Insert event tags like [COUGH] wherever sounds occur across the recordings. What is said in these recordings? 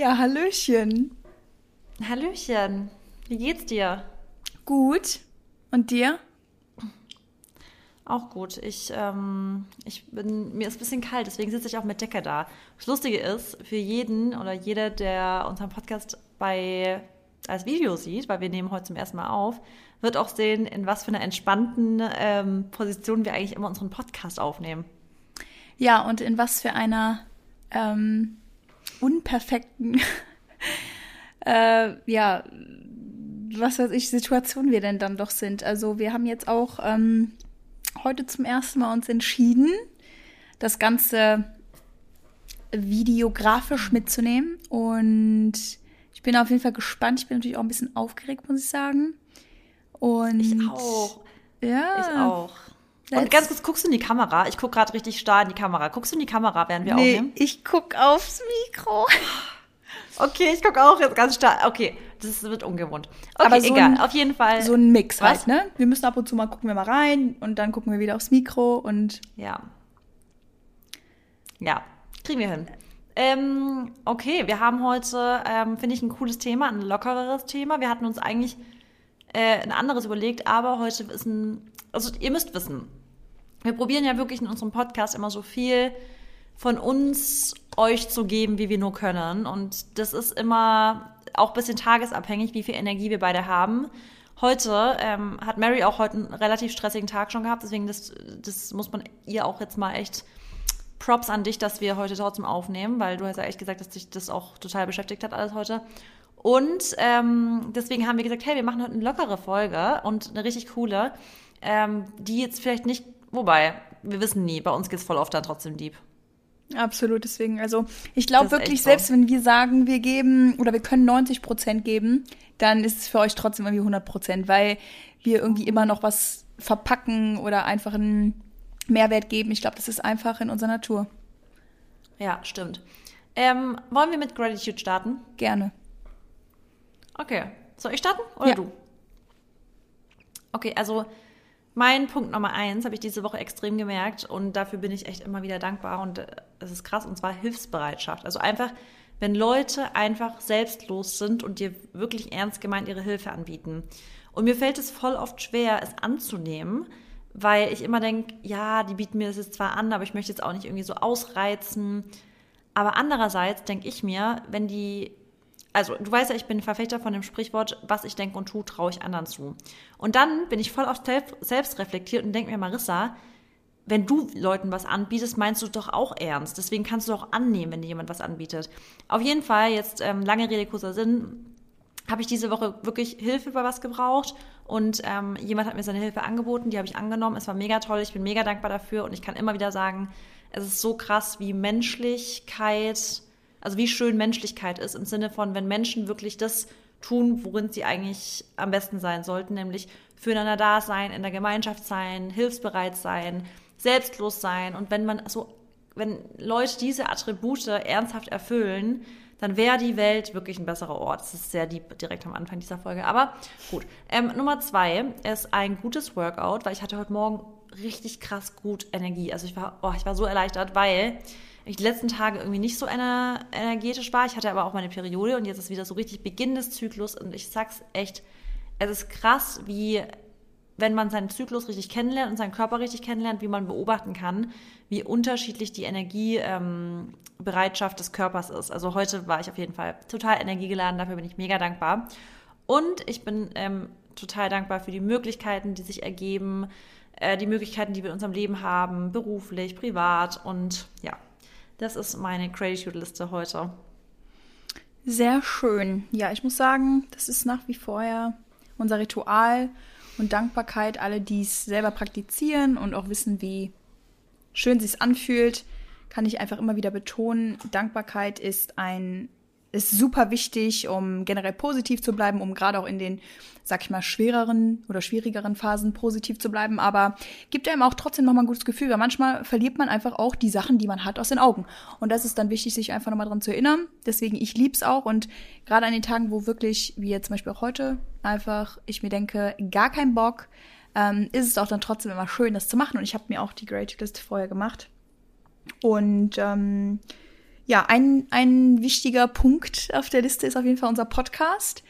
Ja, Hallöchen. Hallöchen. Wie geht's dir? Gut. Und dir? Auch gut. Ich, ähm, ich bin, mir ist ein bisschen kalt, deswegen sitze ich auch mit Decke da. Das Lustige ist, für jeden oder jeder, der unseren Podcast bei, als Video sieht, weil wir nehmen heute zum ersten Mal auf, wird auch sehen, in was für einer entspannten ähm, Position wir eigentlich immer unseren Podcast aufnehmen. Ja, und in was für einer ähm, unperfekten, [LAUGHS] äh, ja, was weiß ich, Situation wir denn dann doch sind. Also wir haben jetzt auch ähm, heute zum ersten Mal uns entschieden, das Ganze videografisch mitzunehmen. Und ich bin auf jeden Fall gespannt. Ich bin natürlich auch ein bisschen aufgeregt, muss ich sagen. Und ich auch. Ja. Ich auch. Und ganz kurz, guckst du in die Kamera? Ich gucke gerade richtig starr in die Kamera. Guckst du in die Kamera, während wir nee, aufnehmen? ich guck aufs Mikro. [LAUGHS] Okay, ich gucke auch jetzt ganz starr. Okay, das wird ungewohnt. Okay, Aber so egal. ein- Auf jeden Fall. So ein Mix Was? halt, ne? Wir müssen ab und zu mal gucken wir mal rein und dann gucken wir wieder aufs Mikro und Ja. Ja, kriegen wir hin. Ähm, okay, wir haben heute, ähm, finde ich, ein cooles Thema, ein lockereres Thema. Wir hatten uns eigentlich äh, ein anderes überlegt, aber heute ist ein, also ihr müsst wissen, wir probieren ja wirklich in unserem Podcast immer so viel von uns euch zu geben, wie wir nur können. Und das ist immer auch ein bisschen tagesabhängig, wie viel Energie wir beide haben. Heute ähm, hat Mary auch heute einen relativ stressigen Tag schon gehabt, deswegen das, das muss man ihr auch jetzt mal echt Props an dich, dass wir heute trotzdem aufnehmen, weil du hast ja echt gesagt, dass dich das auch total beschäftigt hat alles heute. Und ähm, deswegen haben wir gesagt, hey, wir machen heute eine lockere Folge und eine richtig coole, ähm, die jetzt vielleicht nicht, wobei, wir wissen nie, bei uns geht's voll oft dann trotzdem deep. absolut deswegen. Also ich glaube wirklich, so. selbst wenn wir sagen, wir geben oder wir können 90 Prozent geben, dann ist es für euch trotzdem irgendwie 100 Prozent, weil wir irgendwie immer noch was verpacken oder einfach einen Mehrwert geben. Ich glaube, das ist einfach in unserer Natur. Ja, stimmt. Ähm, wollen wir mit Gratitude starten? Gerne. Okay. Soll ich starten oder Ja. du? Okay, also mein Punkt Nummer eins habe ich diese Woche extrem gemerkt und dafür bin ich echt immer wieder dankbar und äh, es ist krass und zwar Hilfsbereitschaft. Also einfach, wenn Leute einfach selbstlos sind und dir wirklich ernst gemeint ihre Hilfe anbieten. Und mir fällt es voll oft schwer, es anzunehmen, weil ich immer denke, ja, die bieten mir das jetzt zwar an, aber ich möchte jetzt auch nicht irgendwie so ausreizen. Aber andererseits denke ich mir, wenn die also du weißt ja, ich bin Verfechter von dem Sprichwort, was ich denke und tue, traue ich anderen zu. Und dann bin ich voll oft selbst, reflektiert und denke mir, Marissa, wenn du Leuten was anbietest, meinst du doch auch ernst. Deswegen kannst du auch annehmen, wenn dir jemand was anbietet. Auf jeden Fall, jetzt ähm, lange Rede, kurzer Sinn, habe ich diese Woche wirklich Hilfe bei was gebraucht und ähm, jemand hat mir seine Hilfe angeboten, die habe ich angenommen. Es war mega toll, ich bin mega dankbar dafür und ich kann immer wieder sagen, es ist so krass, wie Menschlichkeit, also wie schön Menschlichkeit ist im Sinne von, wenn Menschen wirklich das tun, worin sie eigentlich am besten sein sollten, nämlich füreinander da sein, in der Gemeinschaft sein, hilfsbereit sein, selbstlos sein und wenn man so, wenn Leute diese Attribute ernsthaft erfüllen, dann wäre die Welt wirklich ein besserer Ort. Das ist sehr deep direkt am Anfang dieser Folge. Aber gut. Ähm, Nummer zwei ist ein gutes Workout, weil ich hatte heute Morgen richtig krass gut Energie. Also ich war, oh, ich war so erleichtert, weil ich die letzten Tage irgendwie nicht so ener energetisch war. Ich hatte aber auch meine Periode und jetzt ist wieder so richtig Beginn des Zyklus und ich sag's echt, es ist krass, wie wenn man seinen Zyklus richtig kennenlernt und seinen Körper richtig kennenlernt, wie man beobachten kann, wie unterschiedlich die Energiebereitschaft des Körpers ist. Also heute war ich auf jeden Fall total energiegeladen, dafür bin ich mega dankbar. Und ich bin ähm, total dankbar für die Möglichkeiten, die sich ergeben, äh, die Möglichkeiten, die wir in unserem Leben haben, beruflich, privat und ja, das ist meine Gratitude-Liste heute. Sehr schön. Ja, ich muss sagen, das ist nach wie vor ja unser Ritual und Dankbarkeit. Alle, die es selber praktizieren und auch wissen, wie schön es sich anfühlt, kann ich einfach immer wieder betonen. Dankbarkeit ist ein ist super wichtig, um generell positiv zu bleiben, um gerade auch in den, sag ich mal, schwereren oder schwierigeren Phasen positiv zu bleiben. Aber gibt einem auch trotzdem nochmal ein gutes Gefühl, weil manchmal verliert man einfach auch die Sachen, die man hat, aus den Augen. Und das ist dann wichtig, sich einfach nochmal dran zu erinnern. Deswegen, ich lieb's auch. Und gerade an den Tagen, wo wirklich, wie jetzt zum Beispiel auch heute, einfach ich mir denke, gar kein Bock, ähm, ist es auch dann trotzdem immer schön, das zu machen. Und ich habe mir auch die Gratitude List vorher gemacht. Und ähm, ja, ein, ein wichtiger Punkt auf der Liste ist auf jeden Fall unser Podcast.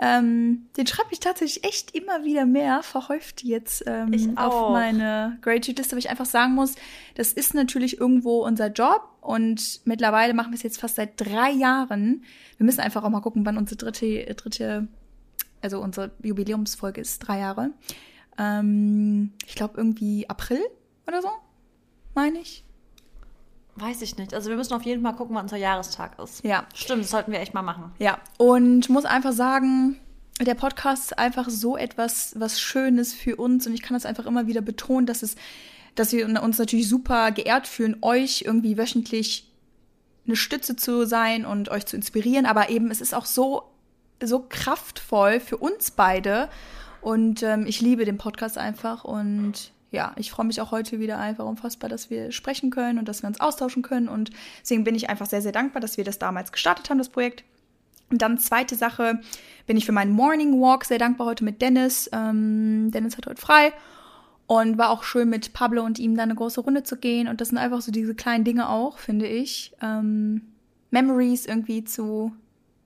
Ähm, den schreibe ich tatsächlich echt immer wieder mehr, verhäuft jetzt ähm, auf meine Gratitude-Liste, weil ich einfach sagen muss, das ist natürlich irgendwo unser Job und mittlerweile machen wir es jetzt fast seit drei Jahren. Wir müssen einfach auch mal gucken, wann unsere dritte, dritte also unsere Jubiläumsfolge ist drei Jahre. Ähm, ich glaube irgendwie April oder so, meine ich. Weiß ich nicht. Also wir müssen auf jeden Fall gucken, wann unser Jahrestag ist. Ja. Stimmt, das sollten wir echt mal machen. Ja. Und muss einfach sagen, der Podcast ist einfach so etwas, was Schönes für uns. Und ich kann das einfach immer wieder betonen, dass es, dass wir uns natürlich super geehrt fühlen, euch irgendwie wöchentlich eine Stütze zu sein und euch zu inspirieren. Aber eben, es ist auch so, so kraftvoll für uns beide. Und ähm, ich liebe den Podcast einfach und ja, ich freue mich auch heute wieder einfach unfassbar, dass wir sprechen können und dass wir uns austauschen können. Und deswegen bin ich einfach sehr, sehr dankbar, dass wir das damals gestartet haben, das Projekt. Und dann zweite Sache, bin ich für meinen Morning Walk sehr dankbar heute mit Dennis. Ähm, Dennis hat heute frei und war auch schön mit Pablo und ihm da eine große Runde zu gehen. Und das sind einfach so diese kleinen Dinge auch, finde ich. Ähm, Memories irgendwie zu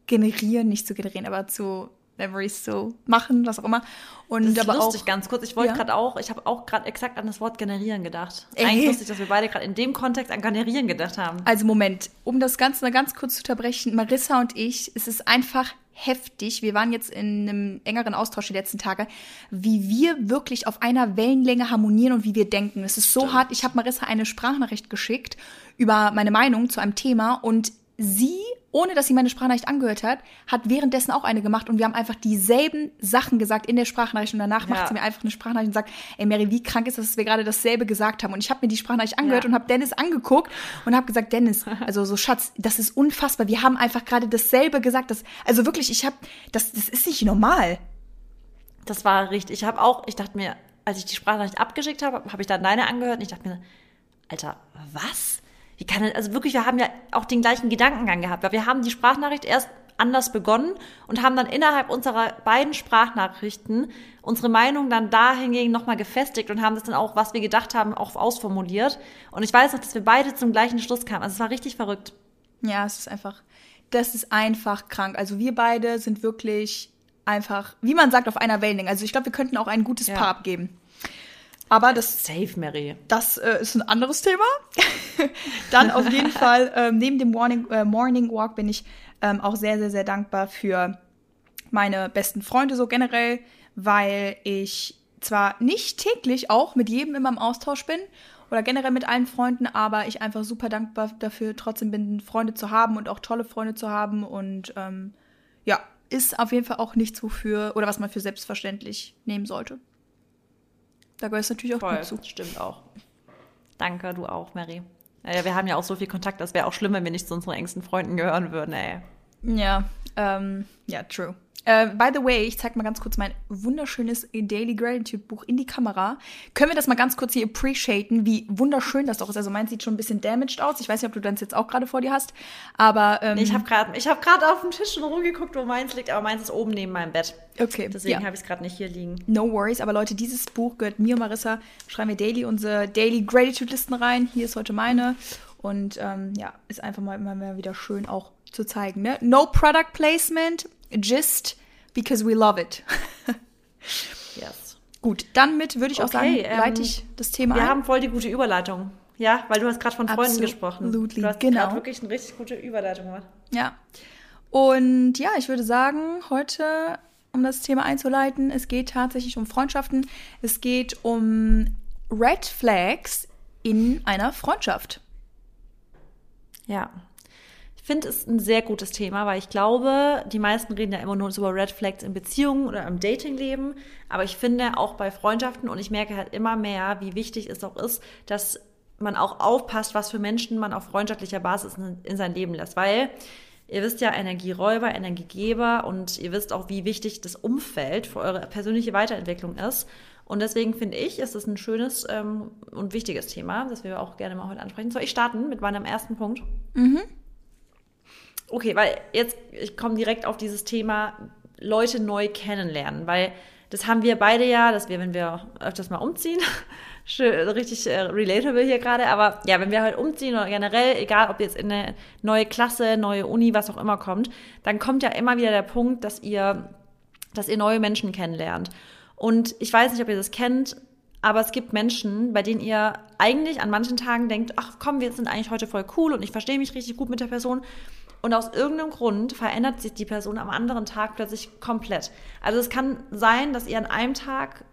generieren, nicht zu generieren, aber zu Memories zu machen, was auch immer. Und das ist aber lustig, auch, ganz kurz. Ich wollte Ja. gerade auch, ich habe auch gerade exakt an das Wort generieren gedacht. Ey. Eigentlich lustig, dass wir beide gerade in dem Kontext an generieren gedacht haben. Also Moment, um das Ganze mal ganz kurz zu unterbrechen, Marissa und ich, es ist einfach heftig. Wir waren jetzt in einem engeren Austausch die letzten Tage, wie wir wirklich auf einer Wellenlänge harmonieren und wie wir denken. Es ist so hart. Ich habe Marissa eine Sprachnachricht geschickt über meine Meinung zu einem Thema und sie, ohne dass sie meine Sprachnachricht angehört hat, hat währenddessen auch eine gemacht und wir haben einfach dieselben Sachen gesagt in der Sprachnachricht und danach Ja. macht sie mir einfach eine Sprachnachricht und sagt, ey Mary, wie krank ist das, dass wir gerade dasselbe gesagt haben? Und ich habe mir die Sprachnachricht angehört Ja. und habe Dennis angeguckt und habe gesagt, Dennis, [LAUGHS] also so Schatz, das ist unfassbar. Wir haben einfach gerade dasselbe gesagt. Das, also wirklich, ich habe, das, das ist nicht normal. Das war richtig. Ich habe auch, ich dachte mir, als ich die Sprachnachricht abgeschickt habe, habe ich dann deine angehört und ich dachte mir, Alter, was? Wie kann denn, also wirklich, wir haben ja auch den gleichen Gedankengang gehabt, weil wir haben die Sprachnachricht erst anders begonnen und haben dann innerhalb unserer beiden Sprachnachrichten unsere Meinung dann dahingegen nochmal gefestigt und haben das dann auch, was wir gedacht haben, auch ausformuliert. Und ich weiß noch, dass wir beide zum gleichen Schluss kamen. Also es war richtig verrückt. Ja, es ist einfach, das ist einfach krank. Also wir beide sind wirklich einfach, wie man sagt, auf einer Wellenlänge. Also ich glaube, wir könnten auch ein gutes Ja. Paar abgeben. Aber das Safe, Mary. Das äh, ist ein anderes Thema. [LAUGHS] Dann auf jeden [LAUGHS] Fall, ähm, neben dem Morning, äh, Morning Walk bin ich ähm, auch sehr, sehr, sehr dankbar für meine besten Freunde so generell, weil ich zwar nicht täglich auch mit jedem immer im Austausch bin oder generell mit allen Freunden, aber ich einfach super dankbar dafür trotzdem bin, Freunde zu haben und auch tolle Freunde zu haben und ähm, ja, ist auf jeden Fall auch nichts, wofür oder was man für selbstverständlich nehmen sollte. Da gehört es natürlich auch Voll, gut zu. stimmt auch. Danke, du auch, Mary. Ja, wir haben ja auch so viel Kontakt, das wäre auch schlimm, wenn wir nicht zu unseren engsten Freunden gehören würden, ey. Ja, ähm, ja, true. Äh, by the way, ich zeig mal ganz kurz mein wunderschönes Daily Gratitude Buch in die Kamera. Können wir das mal ganz kurz hier appreciaten, wie wunderschön das doch ist? Also meins sieht schon ein bisschen damaged aus. Ich weiß nicht, ob du das jetzt auch gerade vor dir hast, aber ähm, Ich habe gerade grad auf dem Tisch schon rumgeguckt, wo meins liegt, aber meins ist oben neben meinem Bett. okay, Deswegen ja. habe ich es gerade nicht hier liegen. No worries, aber Leute, dieses Buch gehört mir und Marissa. Schreiben wir daily unsere Daily Gratitude Listen rein. Hier ist heute meine. Und ähm, ja, ist einfach mal immer wieder schön auch zu zeigen. Ne? No Product Placement, just because we love it. [LAUGHS] Yes. Gut, dann mit würde ich auch sagen, Okay, ähm, leite ich das Thema Wir ein. haben voll die gute Überleitung. Ja, weil du hast gerade von Freunden Absolutely, gesprochen. Du hast genau. gerade wirklich eine richtig gute Überleitung gemacht. Ja. Und ja, ich würde sagen, heute, um das Thema einzuleiten, es geht tatsächlich um Freundschaften. Es geht um Red Flags in einer Freundschaft. Ja. Ich finde es ein sehr gutes Thema, weil ich glaube, die meisten reden ja immer nur über Red Flags in Beziehungen oder im Datingleben. Aber ich finde auch bei Freundschaften und ich merke halt immer mehr, wie wichtig es auch ist, dass man auch aufpasst, was für Menschen man auf freundschaftlicher Basis in, in sein Leben lässt. Weil ihr wisst ja, Energieräuber, Energiegeber und ihr wisst auch, wie wichtig das Umfeld für eure persönliche Weiterentwicklung ist. Und deswegen finde ich, ist es ein schönes ähm, und wichtiges Thema, das wir auch gerne mal heute ansprechen. Soll ich starten mit meinem ersten Punkt? Okay, weil jetzt, ich komme direkt auf dieses Thema Leute neu kennenlernen, weil das haben wir beide ja, dass wir, wenn wir öfters mal umziehen, [LAUGHS] schön, richtig äh, relatable hier gerade. Aber ja, wenn wir halt umziehen oder generell, egal ob jetzt in eine neue Klasse, neue Uni, was auch immer kommt, dann kommt ja immer wieder der Punkt, dass ihr, dass ihr neue Menschen kennenlernt. Und ich weiß nicht, ob ihr das kennt, aber es gibt Menschen, bei denen ihr eigentlich an manchen Tagen denkt, ach komm, wir sind eigentlich heute voll cool und ich verstehe mich richtig gut mit der Person. Und aus irgendeinem Grund verändert sich die Person am anderen Tag plötzlich komplett. Also es kann sein, dass ihr an einem Tag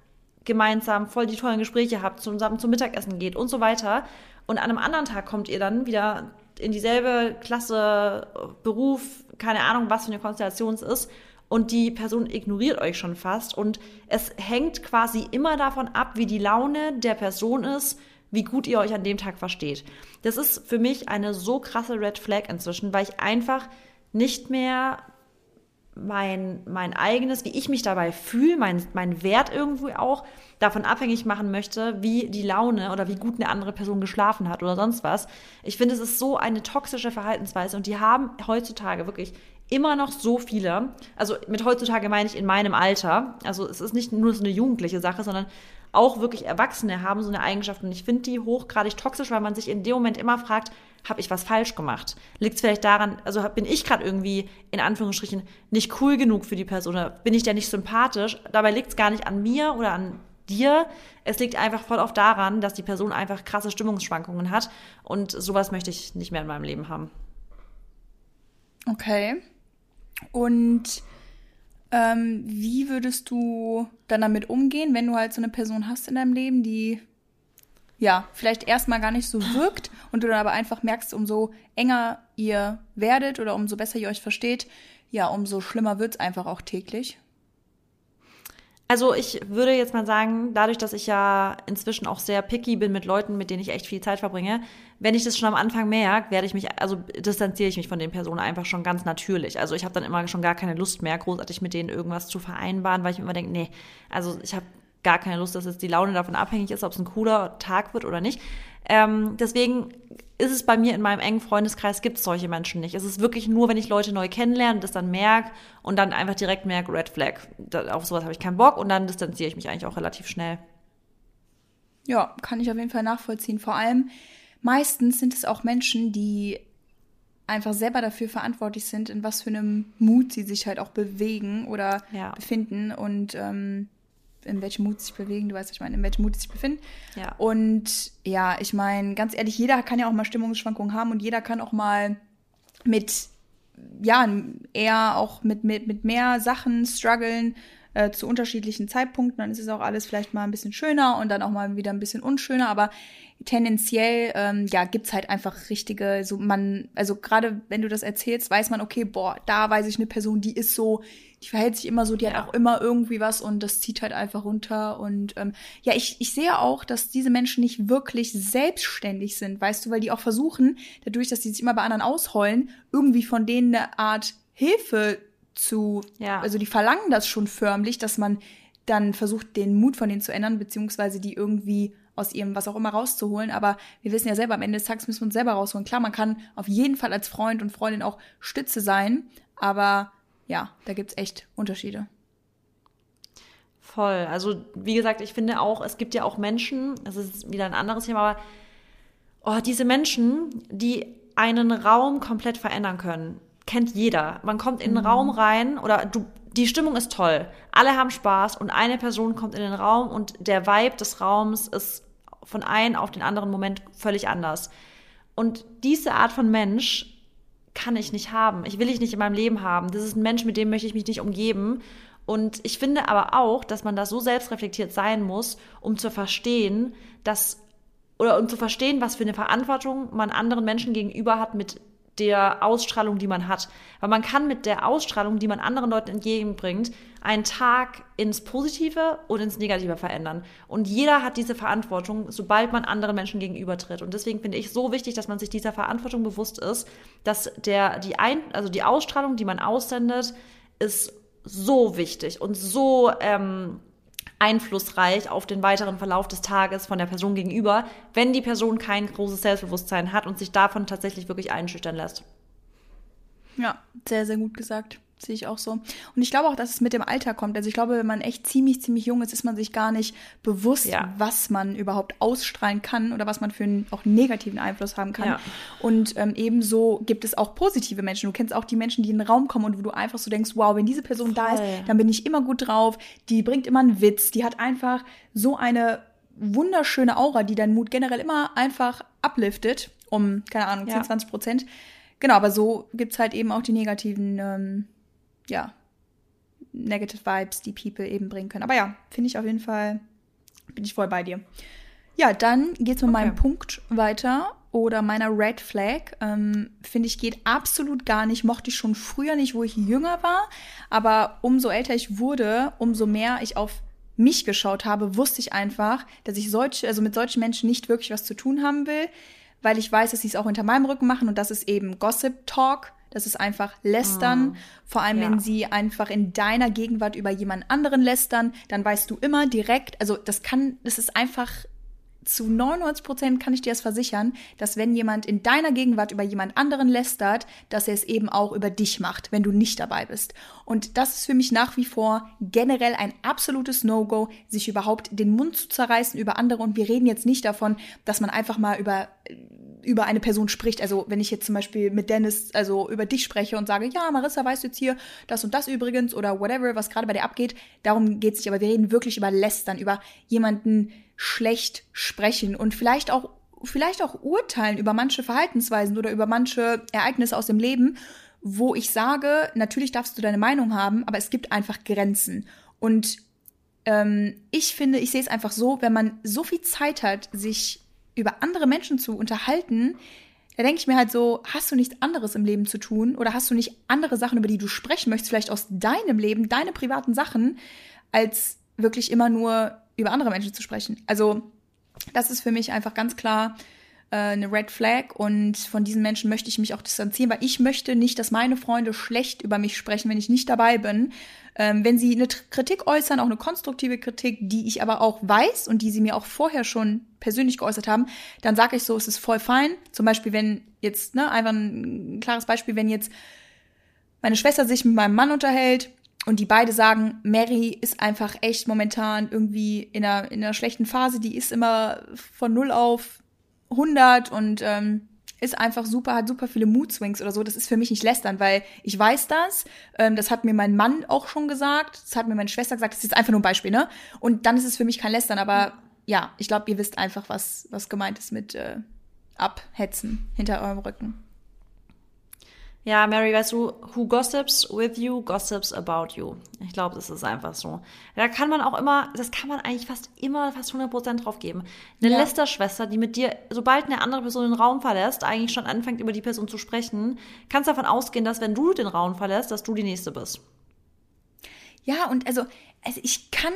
gemeinsam voll die tollen Gespräche habt, zusammen zum Mittagessen geht und so weiter. Und an einem anderen Tag kommt ihr dann wieder in dieselbe Klasse, Beruf, keine Ahnung, was für eine Konstellation es ist. Und die Person ignoriert euch schon fast. Und es hängt quasi immer davon ab, wie die Laune der Person ist, wie gut ihr euch an dem Tag versteht. Das ist für mich eine so krasse Red Flag inzwischen, weil ich einfach nicht mehr mein, mein eigenes, wie ich mich dabei fühle, mein, mein Wert irgendwo auch davon abhängig machen möchte, wie die Laune oder wie gut eine andere Person geschlafen hat oder sonst was. Ich finde, es ist so eine toxische Verhaltensweise und die haben heutzutage wirklich immer noch so viele, also mit heutzutage meine ich in meinem Alter, also es ist nicht nur so eine jugendliche Sache, sondern auch wirklich Erwachsene haben so eine Eigenschaft und ich finde die hochgradig toxisch, weil man sich in dem Moment immer fragt, habe ich was falsch gemacht? Liegt es vielleicht daran, also bin ich gerade irgendwie in Anführungsstrichen nicht cool genug für die Person oder bin ich der nicht sympathisch? Dabei liegt es gar nicht an mir oder an dir. Es liegt einfach voll oft daran, dass die Person einfach krasse Stimmungsschwankungen hat und sowas möchte ich nicht mehr in meinem Leben haben. Okay. Und ähm, wie würdest du dann damit umgehen, wenn du halt so eine Person hast in deinem Leben, die ja vielleicht erstmal gar nicht so wirkt und du dann aber einfach merkst, umso enger ihr werdet oder umso besser ihr euch versteht, ja, umso schlimmer wird's einfach auch täglich? Also ich würde jetzt mal sagen, dadurch, dass ich ja inzwischen auch sehr picky bin mit Leuten, mit denen ich echt viel Zeit verbringe, wenn ich das schon am Anfang merke, werde ich mich, also distanziere ich mich von den Personen einfach schon ganz natürlich. Also ich habe dann immer schon gar keine Lust mehr, großartig mit denen irgendwas zu vereinbaren, weil ich mir immer denke, nee, also ich habe gar keine Lust, dass jetzt die Laune davon abhängig ist, ob es ein cooler Tag wird oder nicht. Ähm, deswegen ist es bei mir in meinem engen Freundeskreis gibt es solche Menschen nicht. Es ist wirklich nur, wenn ich Leute neu kennenlerne und das dann merke und dann einfach direkt merke, Red Flag. Auf sowas habe ich keinen Bock und dann distanziere ich mich eigentlich auch relativ schnell. Ja, kann ich auf jeden Fall nachvollziehen. Vor allem, meistens sind es auch Menschen, die einfach selber dafür verantwortlich sind, in was für einem Mut sie sich halt auch bewegen oder ja. befinden. Und ähm, in welchem Mut sich bewegen, du weißt, ich meine, in welchem Mut sie sich befinden. Ja. Und ja, ich meine, ganz ehrlich, jeder kann ja auch mal Stimmungsschwankungen haben und jeder kann auch mal mit, ja, eher auch mit, mit, mit mehr Sachen strugglen äh, zu unterschiedlichen Zeitpunkten. Dann ist es auch alles vielleicht mal ein bisschen schöner und dann auch mal wieder ein bisschen unschöner. Aber tendenziell, ähm, ja, gibt's halt einfach richtige, so man, also gerade wenn du das erzählst, weiß man, okay, boah, da weiß ich eine Person, die ist so, die verhält sich immer so, die ja. hat auch immer irgendwie was und das zieht halt einfach runter. Und ähm, ja, ich, ich sehe auch, dass diese Menschen nicht wirklich selbstständig sind, weißt du, weil die auch versuchen, dadurch, dass sie sich immer bei anderen ausheulen, irgendwie von denen eine Art Hilfe zu, ja. also die verlangen das schon förmlich, dass man dann versucht, den Mut von denen zu ändern, beziehungsweise die irgendwie aus ihrem was auch immer rauszuholen. Aber wir wissen ja selber, am Ende des Tages müssen wir uns selber rausholen. Klar, man kann auf jeden Fall als Freund und Freundin auch Stütze sein, aber ja, da gibt es echt Unterschiede. Voll. Also, wie gesagt, ich finde auch, es gibt ja auch Menschen, das ist wieder ein anderes Thema, aber oh, diese Menschen, die einen Raum komplett verändern können, kennt jeder. Man kommt in den mhm. Raum rein oder du, die Stimmung ist toll. Alle haben Spaß und eine Person kommt in den Raum und der Vibe des Raums ist von einem auf den anderen Moment völlig anders. Und diese Art von Mensch kann ich nicht haben. Ich will ich nicht in meinem Leben haben. Das ist ein Mensch, mit dem möchte ich mich nicht umgeben. Und ich finde aber auch, dass man da so selbstreflektiert sein muss, um zu verstehen, dass oder um zu verstehen, was für eine Verantwortung man anderen Menschen gegenüber hat mit der Ausstrahlung, die man hat. Weil man kann mit der Ausstrahlung, die man anderen Leuten entgegenbringt, einen Tag ins Positive und ins Negative verändern. Und jeder hat diese Verantwortung, sobald man anderen Menschen gegenübertritt. Und deswegen finde ich so wichtig, dass man sich dieser Verantwortung bewusst ist, dass der, die, Ein also die Ausstrahlung, die man aussendet, ist so wichtig und so ähm, einflussreich auf den weiteren Verlauf des Tages von der Person gegenüber, wenn die Person kein großes Selbstbewusstsein hat und sich davon tatsächlich wirklich einschüchtern lässt. Ja, sehr, sehr gut gesagt. Sehe ich auch so. Und ich glaube auch, dass es mit dem Alter kommt. Also ich glaube, wenn man echt ziemlich, ziemlich jung ist, ist man sich gar nicht bewusst, ja. was man überhaupt ausstrahlen kann oder was man für einen auch negativen Einfluss haben kann. Ja. Und ähm, ebenso gibt es auch positive Menschen. Du kennst auch die Menschen, die in den Raum kommen und wo du einfach so denkst, wow, wenn diese Person Voll. da ist, dann bin ich immer gut drauf. Die bringt immer einen Witz. Die hat einfach so eine wunderschöne Aura, die deinen Mut generell immer einfach upliftet um, keine Ahnung, 10, ja. 20 Prozent. Genau, aber so gibt es halt eben auch die negativen ähm, ja, Negative Vibes, die People eben bringen können. Aber ja, finde ich auf jeden Fall, bin ich voll bei dir. Ja, dann geht's mit okay. meinem Punkt weiter oder meiner Red Flag. Ähm, finde ich, geht absolut gar nicht. Mochte ich schon früher nicht, wo ich jünger war. Aber umso älter ich wurde, umso mehr ich auf mich geschaut habe, wusste ich einfach, dass ich solche, also mit solchen Menschen nicht wirklich was zu tun haben will, weil ich weiß, dass sie es auch hinter meinem Rücken machen und das ist eben Gossip Talk. Das ist einfach lästern. Oh, Vor allem, ja. wenn sie einfach in deiner Gegenwart über jemand anderen lästern, dann weißt du immer direkt, also das kann, das ist einfach zu 99 Prozent kann ich dir das versichern, dass wenn jemand in deiner Gegenwart über jemand anderen lästert, dass er es eben auch über dich macht, wenn du nicht dabei bist. Und das ist für mich nach wie vor generell ein absolutes No-Go, sich überhaupt den Mund zu zerreißen über andere. Und wir reden jetzt nicht davon, dass man einfach mal über über eine Person spricht. Also wenn ich jetzt zum Beispiel mit Dennis also über dich spreche und sage, ja, Marissa, weißt du jetzt hier das und das übrigens oder whatever, was gerade bei dir abgeht, darum geht es nicht. Aber wir reden wirklich über Lästern, über jemanden schlecht sprechen und vielleicht auch vielleicht auch urteilen über manche Verhaltensweisen oder über manche Ereignisse aus dem Leben, wo ich sage, natürlich darfst du deine Meinung haben, aber es gibt einfach Grenzen. Und ähm, ich finde, ich sehe es einfach so, wenn man so viel Zeit hat, sich über andere Menschen zu unterhalten, da denke ich mir halt so, hast du nichts anderes im Leben zu tun oder hast du nicht andere Sachen, über die du sprechen möchtest, vielleicht aus deinem Leben, deine privaten Sachen, als wirklich immer nur über andere Menschen zu sprechen. Also das ist für mich einfach ganz klar äh, eine Red Flag und von diesen Menschen möchte ich mich auch distanzieren, weil ich möchte nicht, dass meine Freunde schlecht über mich sprechen, wenn ich nicht dabei bin. Ähm, wenn sie eine Kritik äußern, auch eine konstruktive Kritik, die ich aber auch weiß und die sie mir auch vorher schon persönlich geäußert haben, dann sage ich so, es ist voll fein. Zum Beispiel, wenn jetzt, ne, einfach ein klares Beispiel, wenn jetzt meine Schwester sich mit meinem Mann unterhält und die beide sagen, Mary ist einfach echt momentan irgendwie in einer, in einer schlechten Phase, die ist immer von 0 auf 100 und ähm, ist einfach super, hat super viele Mood Swings oder so. Das ist für mich nicht lästern, weil ich weiß das. Ähm, das hat mir mein Mann auch schon gesagt. Das hat mir meine Schwester gesagt. Das ist jetzt einfach nur ein Beispiel, ne? Und dann ist es für mich kein Lästern. Aber ja, ich glaube, ihr wisst einfach, was, was gemeint ist mit äh, abhetzen hinter eurem Rücken. Ja, Mary, weißt du, who gossips with you, gossips about you. Ich glaube, das ist einfach so. Da kann man auch immer, das kann man eigentlich fast immer, fast 100% drauf geben. Eine ja. Lästerschwester, die mit dir, sobald eine andere Person den Raum verlässt, eigentlich schon anfängt, über die Person zu sprechen, kannst davon ausgehen, dass wenn du den Raum verlässt, dass du die Nächste bist. Ja, und also, also ich kann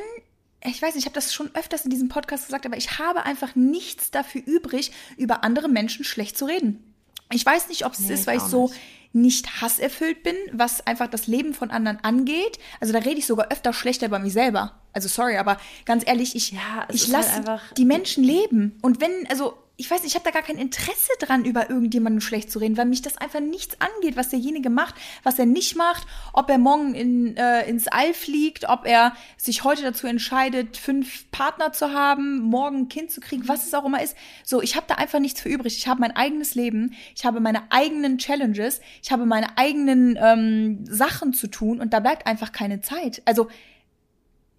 ich weiß, ich habe das schon öfters in diesem Podcast gesagt, aber ich habe einfach nichts dafür übrig, über andere Menschen schlecht zu reden. Ich weiß nicht, ob es nee, ist, weil ich so nicht nicht hasserfüllt bin, was einfach das Leben von anderen angeht. Also da rede ich sogar öfter schlechter über mich selber. Also sorry, aber ganz ehrlich, ich, ja, ich lasse halt die Menschen leben. Und wenn, also ich weiß nicht, ich habe da gar kein Interesse dran, über irgendjemanden schlecht zu reden, weil mich das einfach nichts angeht, was derjenige macht, was er nicht macht, ob er morgen in, äh, ins All fliegt, ob er sich heute dazu entscheidet, fünf Partner zu haben, morgen ein Kind zu kriegen, was es auch immer ist. So, ich habe da einfach nichts für übrig. Ich habe mein eigenes Leben, ich habe meine eigenen Challenges, ich habe meine eigenen ähm, Sachen zu tun und da bleibt einfach keine Zeit. Also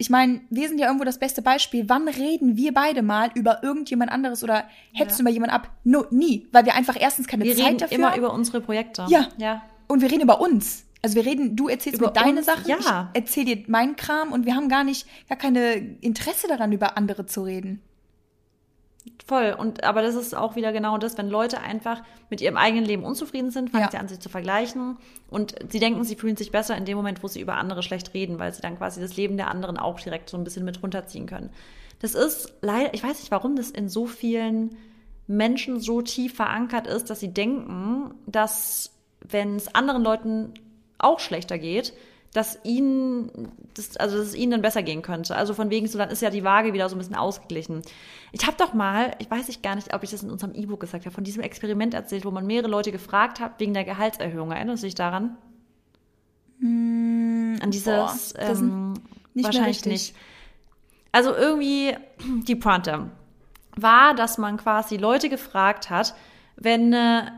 ich meine, wir sind ja irgendwo das beste Beispiel. Wann reden wir beide mal über irgendjemand anderes oder hetzen ja. über jemand ab? No, nie, weil wir einfach erstens keine wir Zeit reden dafür immer haben. über unsere Projekte. Ja. ja. Und wir reden über uns. Also wir reden, du erzählst über mir deine uns, Sachen, ja. ich erzähl dir meinen Kram und wir haben gar nicht, gar keine Interesse daran, über andere zu reden. Voll. Und aber das ist auch wieder genau das, wenn Leute einfach mit ihrem eigenen Leben unzufrieden sind, fangen ja. sie an, sich zu vergleichen und sie denken, sie fühlen sich besser in dem Moment, wo sie über andere schlecht reden, weil sie dann quasi das Leben der anderen auch direkt so ein bisschen mit runterziehen können. Das ist leider, ich weiß nicht, warum das in so vielen Menschen so tief verankert ist, dass sie denken, dass wenn es anderen Leuten auch schlechter geht, dass ihnen, das, also dass es ihnen dann besser gehen könnte. Also von wegen so, dann ist ja die Waage wieder so ein bisschen ausgeglichen. Ich habe doch mal, ich weiß nicht gar nicht, ob ich das in unserem E-Book gesagt habe, von diesem Experiment erzählt, wo man mehrere Leute gefragt hat wegen der Gehaltserhöhung. Erinnerst du dich daran? Hm an dieses Boah, ähm, nicht wahrscheinlich nicht. Also irgendwie [CLEARS THROAT] die Pointe war, dass man quasi Leute gefragt hat, wenn äh,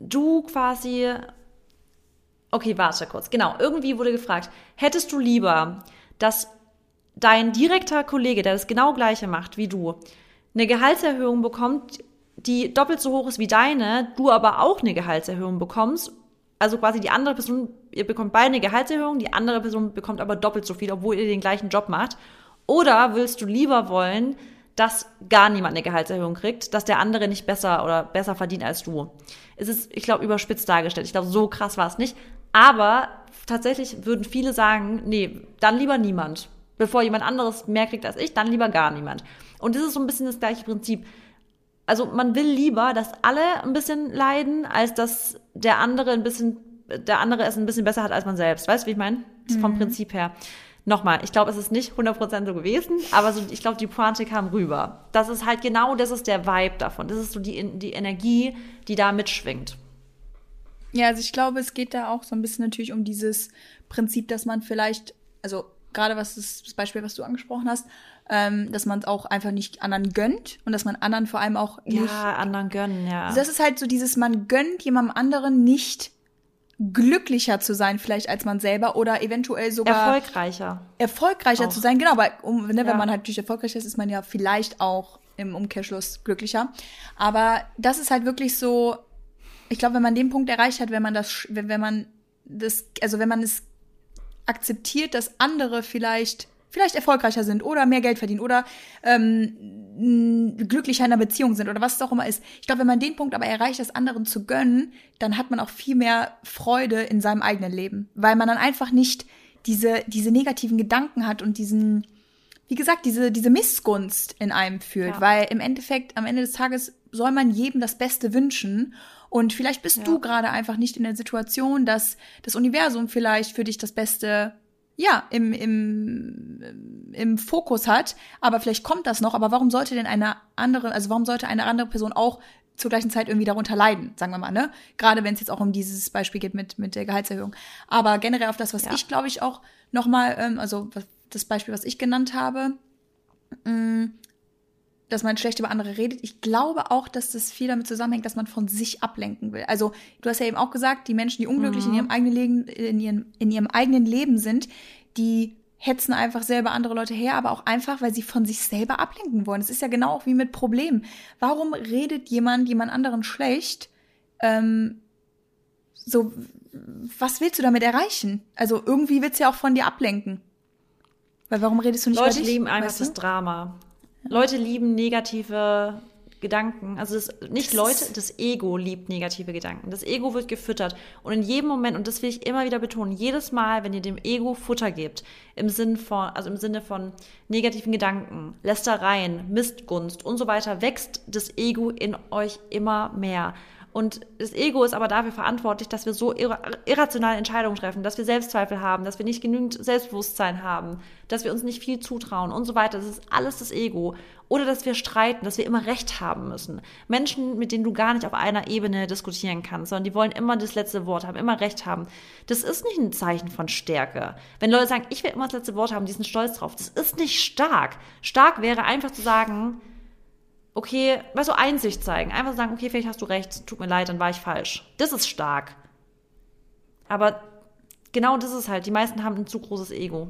du quasi Okay, warte kurz. Genau, irgendwie wurde gefragt, hättest du lieber, dass dein direkter Kollege, der das genau gleiche macht wie du, eine Gehaltserhöhung bekommt, die doppelt so hoch ist wie deine, du aber auch eine Gehaltserhöhung bekommst, also quasi die andere Person, ihr bekommt beide eine Gehaltserhöhung, die andere Person bekommt aber doppelt so viel, obwohl ihr den gleichen Job macht. Oder willst du lieber wollen, dass gar niemand eine Gehaltserhöhung kriegt, dass der andere nicht besser oder besser verdient als du? Es ist, ich glaube, überspitzt dargestellt. Ich glaube, so krass war es nicht. Aber tatsächlich würden viele sagen, nee, dann lieber niemand. Bevor jemand anderes mehr kriegt als ich, dann lieber gar niemand. Und das ist so ein bisschen das gleiche Prinzip. Also man will lieber, dass alle ein bisschen leiden, als dass der andere ein bisschen, der andere es ein bisschen besser hat als man selbst. Weißt du, wie ich meine? Das ist Vom Prinzip her. Nochmal, ich glaube, es ist nicht 100% so gewesen, aber so, ich glaube, die Pointe kam rüber. Das ist halt genau, das ist der Vibe davon. Das ist so die, die Energie, die da mitschwingt. Ja, also ich glaube, es geht da auch so ein bisschen natürlich um dieses Prinzip, dass man vielleicht, also gerade was das, das Beispiel, was du angesprochen hast, ähm, dass man es auch einfach nicht anderen gönnt und dass man anderen vor allem auch nicht. Ja, anderen gönnen, ja. Also das ist halt so dieses, man gönnt jemandem anderen nicht glücklicher zu sein vielleicht als man selber oder eventuell sogar Erfolgreicher. erfolgreicher Auch. zu sein. Genau, weil um, ne, Ja. wenn man halt natürlich erfolgreich ist, ist man ja vielleicht auch im Umkehrschluss glücklicher. Aber das ist halt wirklich so, ich glaube, wenn man den Punkt erreicht hat, wenn man das, wenn, wenn man das, also wenn man es akzeptiert, dass andere vielleicht vielleicht erfolgreicher sind oder mehr Geld verdienen oder ähm, glücklicher in einer Beziehung sind oder was es auch immer ist. Ich glaube, wenn man den Punkt aber erreicht, das anderen zu gönnen, dann hat man auch viel mehr Freude in seinem eigenen Leben, weil man dann einfach nicht diese diese negativen Gedanken hat und diesen wie gesagt, diese, diese Missgunst in einem fühlt, Ja. weil im Endeffekt, am Ende des Tages soll man jedem das Beste wünschen. Und vielleicht bist Ja. du gerade einfach nicht in der Situation, dass das Universum vielleicht für dich das Beste, ja, im, im, im Fokus hat. Aber vielleicht kommt das noch. Aber warum sollte denn eine andere, also warum sollte eine andere Person auch zur gleichen Zeit irgendwie darunter leiden, sagen wir mal, ne? Gerade wenn es jetzt auch um dieses Beispiel geht mit, mit der Gehaltserhöhung. Aber generell auf das, was Ja. ich, glaube ich, auch nochmal, ähm, also was, das Beispiel, was ich genannt habe, mh, dass man schlecht über andere redet. Ich glaube auch, dass das viel damit zusammenhängt, dass man von sich ablenken will. Also du hast ja eben auch gesagt, die Menschen, die unglücklich in ihrem eigenen Leben, in ihrem, in ihrem eigenen Leben sind, die hetzen einfach selber andere Leute her, aber auch einfach, weil sie von sich selber ablenken wollen. Es ist ja genau auch wie mit Problemen. Warum redet jemand jemand anderen schlecht? Ähm, so, was willst du damit erreichen? Also irgendwie willst du ja auch von dir ablenken. Weil warum redest du nicht Leute über dich? lieben einfach weißt du? das Drama. Leute lieben negative Gedanken. Also das, nicht Das Leute, das Ego liebt negative Gedanken. Das Ego wird gefüttert. Und in jedem Moment, und das will ich immer wieder betonen, jedes Mal, wenn ihr dem Ego Futter gebt, im Sinn von, also im Sinne von negativen Gedanken, Lästereien, Missgunst und so weiter, wächst das Ego in euch immer mehr. Und das Ego ist aber dafür verantwortlich, dass wir so irra irrationale Entscheidungen treffen, dass wir Selbstzweifel haben, dass wir nicht genügend Selbstbewusstsein haben, dass wir uns nicht viel zutrauen und so weiter. Das ist alles das Ego. Oder dass wir streiten, dass wir immer Recht haben müssen. Menschen, mit denen du gar nicht auf einer Ebene diskutieren kannst, sondern die wollen immer das letzte Wort haben, immer Recht haben. Das ist nicht ein Zeichen von Stärke. Wenn Leute sagen, ich will immer das letzte Wort haben, die sind stolz drauf, das ist nicht stark. Stark wäre einfach zu sagen, okay, weißt du, Einsicht zeigen. Einfach sagen, okay, vielleicht hast du recht, tut mir leid, dann war ich falsch. Das ist stark. Aber genau das ist halt, die meisten haben ein zu großes Ego.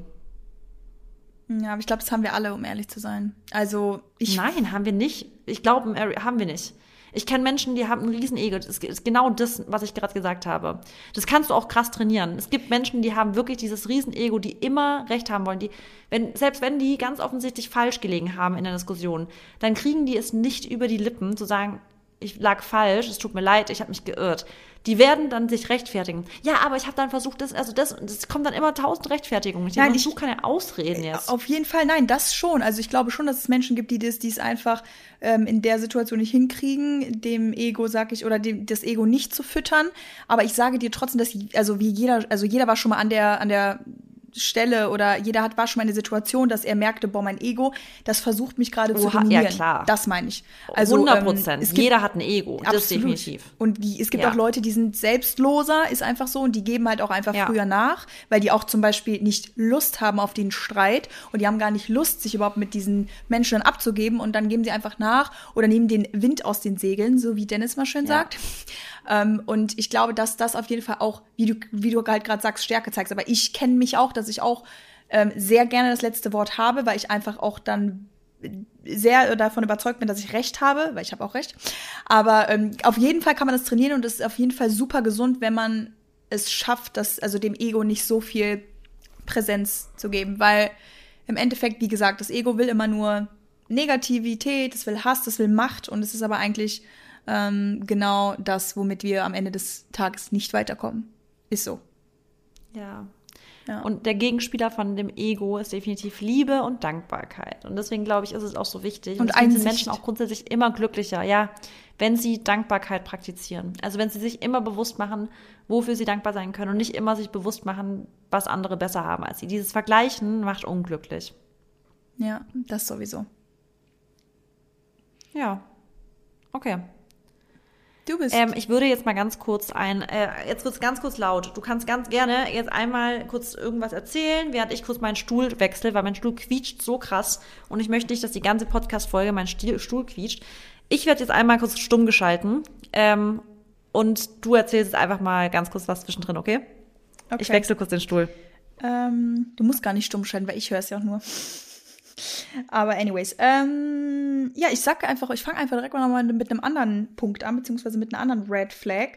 Ja, aber ich glaube, das haben wir alle, um ehrlich zu sein. Also ich Nein, haben wir nicht. Ich glaube, haben wir nicht. Ich kenne Menschen, die haben ein riesen Ego. Das ist genau das, was ich gerade gesagt habe. Das kannst du auch krass trainieren. Es gibt Menschen, die haben wirklich dieses riesen Ego, die immer Recht haben wollen. Die, wenn, selbst wenn die ganz offensichtlich falsch gelegen haben in der Diskussion, dann kriegen die es nicht über die Lippen zu sagen, ich lag falsch, es tut mir leid, ich habe mich geirrt. Die werden dann sich rechtfertigen. Ja, aber ich habe dann versucht, das, also das, das kommt dann immer tausend Rechtfertigungen. Ich Nein, such keine Ausreden jetzt. Auf jeden Fall, nein, das schon. Also ich glaube schon, dass es Menschen gibt, die das, die es einfach ähm, in der Situation nicht hinkriegen, dem Ego, sag ich, oder dem, das Ego nicht zu füttern. Aber ich sage dir trotzdem, dass, also wie jeder, also jeder war schon mal an der, an der Stelle oder jeder hat war schon mal eine Situation, dass er merkte, boah, mein Ego, das versucht mich gerade zu dominieren. ja, klar. Das meine ich. Also 100 ähm, Prozent. gibt Jeder hat ein Ego. Das Absolut. definitiv. Und die, es gibt Ja. auch Leute, die sind selbstloser, ist einfach so, und die geben halt auch einfach Ja. früher nach, weil die auch zum Beispiel nicht Lust haben auf den Streit und die haben gar nicht Lust, sich überhaupt mit diesen Menschen dann abzugeben und dann geben sie einfach nach oder nehmen den Wind aus den Segeln, so wie Dennis mal schön Ja. sagt. Ähm, und ich glaube, dass das auf jeden Fall auch, wie du, wie du halt gerade sagst, Stärke zeigst. Aber ich kenne mich auch, dass ich auch ähm, sehr gerne das letzte Wort habe, weil ich einfach auch dann sehr davon überzeugt bin, dass ich recht habe, weil ich habe auch recht. Aber ähm, auf jeden Fall kann man das trainieren und es ist auf jeden Fall super gesund, wenn man es schafft, das, also dem Ego nicht so viel Präsenz zu geben, weil im Endeffekt, wie gesagt, das Ego will immer nur Negativität, es will Hass, es will Macht und es ist aber eigentlich ähm, genau das, womit wir am Ende des Tages nicht weiterkommen. Ist so. Ja. Ja. Und der Gegenspieler von dem Ego ist definitiv Liebe und Dankbarkeit. Und deswegen glaube ich, ist es auch so wichtig. Und sind. Menschen auch grundsätzlich immer glücklicher, ja, wenn sie Dankbarkeit praktizieren. Also wenn sie sich immer bewusst machen, wofür sie dankbar sein können und nicht immer sich bewusst machen, was andere besser haben als sie. Dieses Vergleichen macht unglücklich. Ja, das sowieso. Ja. Okay. Du bist. Ähm, ich würde jetzt mal ganz kurz ein, äh, jetzt wird's ganz kurz laut. Du kannst ganz gerne jetzt einmal kurz irgendwas erzählen, während ich kurz meinen Stuhl wechsle, weil mein Stuhl quietscht so krass und ich möchte nicht, dass die ganze Podcast-Folge mein Stuhl quietscht. Ich werde jetzt einmal kurz stumm geschalten ähm, und du erzählst jetzt einfach mal ganz kurz was zwischendrin, okay? okay. Ich wechsle kurz den Stuhl. Ähm, du musst gar nicht stumm schalten, weil ich höre es ja auch nur. Aber anyways, ähm, ja, ich sag einfach, ich fange einfach direkt mal nochmal mit einem anderen Punkt an, beziehungsweise mit einer anderen Red Flag.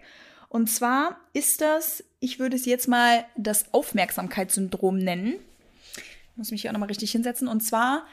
Und zwar ist das, ich würde es jetzt mal das Aufmerksamkeitssyndrom nennen. Ich muss mich hier auch nochmal richtig hinsetzen. Und zwar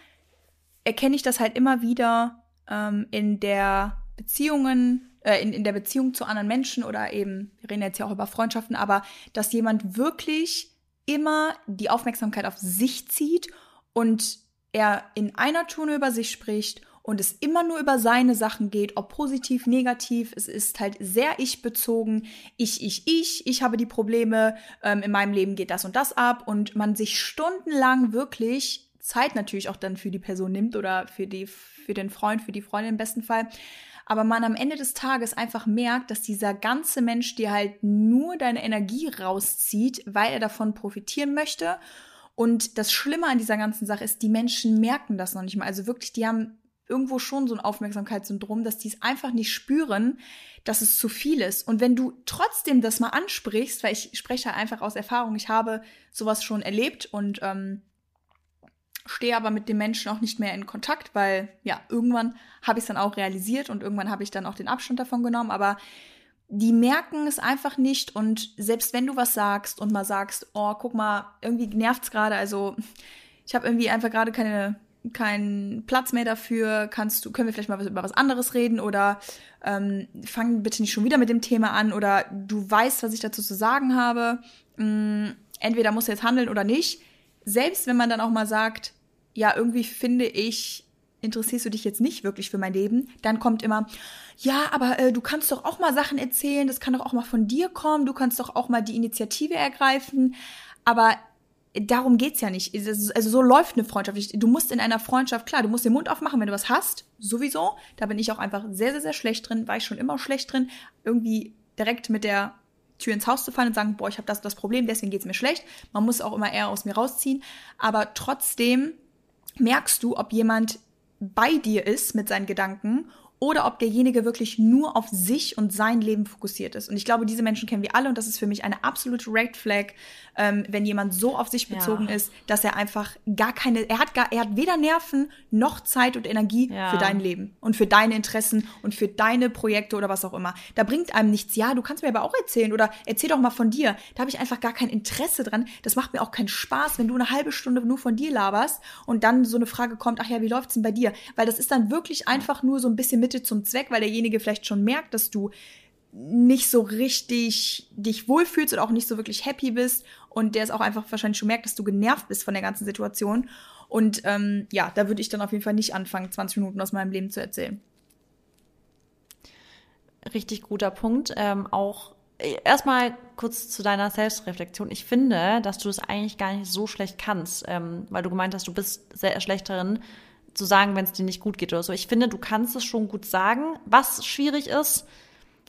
erkenne ich das halt immer wieder ähm, in der Beziehungen, äh, in, in der Beziehung zu anderen Menschen oder eben, wir reden jetzt ja auch über Freundschaften, aber dass jemand wirklich immer die Aufmerksamkeit auf sich zieht und er in einer Tour über sich spricht und es immer nur über seine Sachen geht, ob positiv, negativ. Es ist halt sehr ich-bezogen. Ich, ich, ich, ich habe die Probleme, ähm, in meinem Leben geht das und das ab und man sich stundenlang wirklich Zeit natürlich auch dann für die Person nimmt oder für, die, für den Freund, für die Freundin im besten Fall. Aber man am Ende des Tages einfach merkt, dass dieser ganze Mensch dir halt nur deine Energie rauszieht, weil er davon profitieren möchte. Und das Schlimme an dieser ganzen Sache ist, die Menschen merken das noch nicht mal. Also wirklich, die haben irgendwo schon so ein Aufmerksamkeitssyndrom, dass die es einfach nicht spüren, dass es zu viel ist. Und wenn du trotzdem das mal ansprichst, weil ich spreche einfach aus Erfahrung, ich habe sowas schon erlebt und ähm, stehe aber mit den Menschen auch nicht mehr in Kontakt, weil ja, irgendwann habe ich es dann auch realisiert und irgendwann habe ich dann auch den Abstand davon genommen, aber die merken es einfach nicht und selbst wenn du was sagst und mal sagst, oh, guck mal, irgendwie nervt's gerade, also ich habe irgendwie einfach gerade keine keinen Platz mehr dafür, kannst du, können wir vielleicht mal über was anderes reden oder ähm, fang bitte nicht schon wieder mit dem Thema an oder du weißt, was ich dazu zu sagen habe. Mm, entweder musst du jetzt handeln oder nicht. Selbst wenn man dann auch mal sagt, ja, irgendwie finde ich, interessierst du dich jetzt nicht wirklich für mein Leben, dann kommt immer, ja, aber äh, du kannst doch auch mal Sachen erzählen, das kann doch auch mal von dir kommen, du kannst doch auch mal die Initiative ergreifen. Aber darum geht's ja nicht. Also so läuft eine Freundschaft. Du musst in einer Freundschaft, klar, du musst den Mund aufmachen, wenn du was hast, sowieso. Da bin ich auch einfach sehr, sehr, sehr schlecht drin, war ich schon immer schlecht drin, irgendwie direkt mit der Tür ins Haus zu fallen und sagen, boah, ich habe das das Problem, deswegen geht's mir schlecht. Man muss auch immer eher aus mir rausziehen. Aber trotzdem merkst du, ob jemand bei dir ist mit seinen Gedanken oder ob derjenige wirklich nur auf sich und sein Leben fokussiert ist. Und ich glaube, diese Menschen kennen wir alle und das ist für mich eine absolute Red Flag, ähm, wenn jemand so auf sich bezogen Ja. ist, dass er einfach gar keine, er hat gar, er hat weder Nerven noch Zeit und Energie Ja. für dein Leben und für deine Interessen und für deine Projekte oder was auch immer. Da bringt einem nichts. Ja, du kannst mir aber auch erzählen oder erzähl doch mal von dir. Da habe ich einfach gar kein Interesse dran. Das macht mir auch keinen Spaß, wenn du eine halbe Stunde nur von dir laberst und dann so eine Frage kommt, ach ja, wie läuft's denn bei dir? Weil das ist dann wirklich einfach nur so ein bisschen Mitte zum Zweck, weil derjenige vielleicht schon merkt, dass du nicht so richtig dich wohlfühlst oder auch nicht so wirklich happy bist und der es auch einfach wahrscheinlich schon merkt, dass du genervt bist von der ganzen Situation. Und ähm, ja, da würde ich dann auf jeden Fall nicht anfangen, 20 Minuten aus meinem Leben zu erzählen. Richtig guter Punkt. Ähm, auch erstmal kurz zu deiner Selbstreflexion. Ich finde, dass du es eigentlich gar nicht so schlecht kannst, ähm, weil du gemeint hast, du bist sehr schlecht darin, zu sagen, wenn es dir nicht gut geht oder so. Ich finde, du kannst es schon gut sagen. Was schwierig ist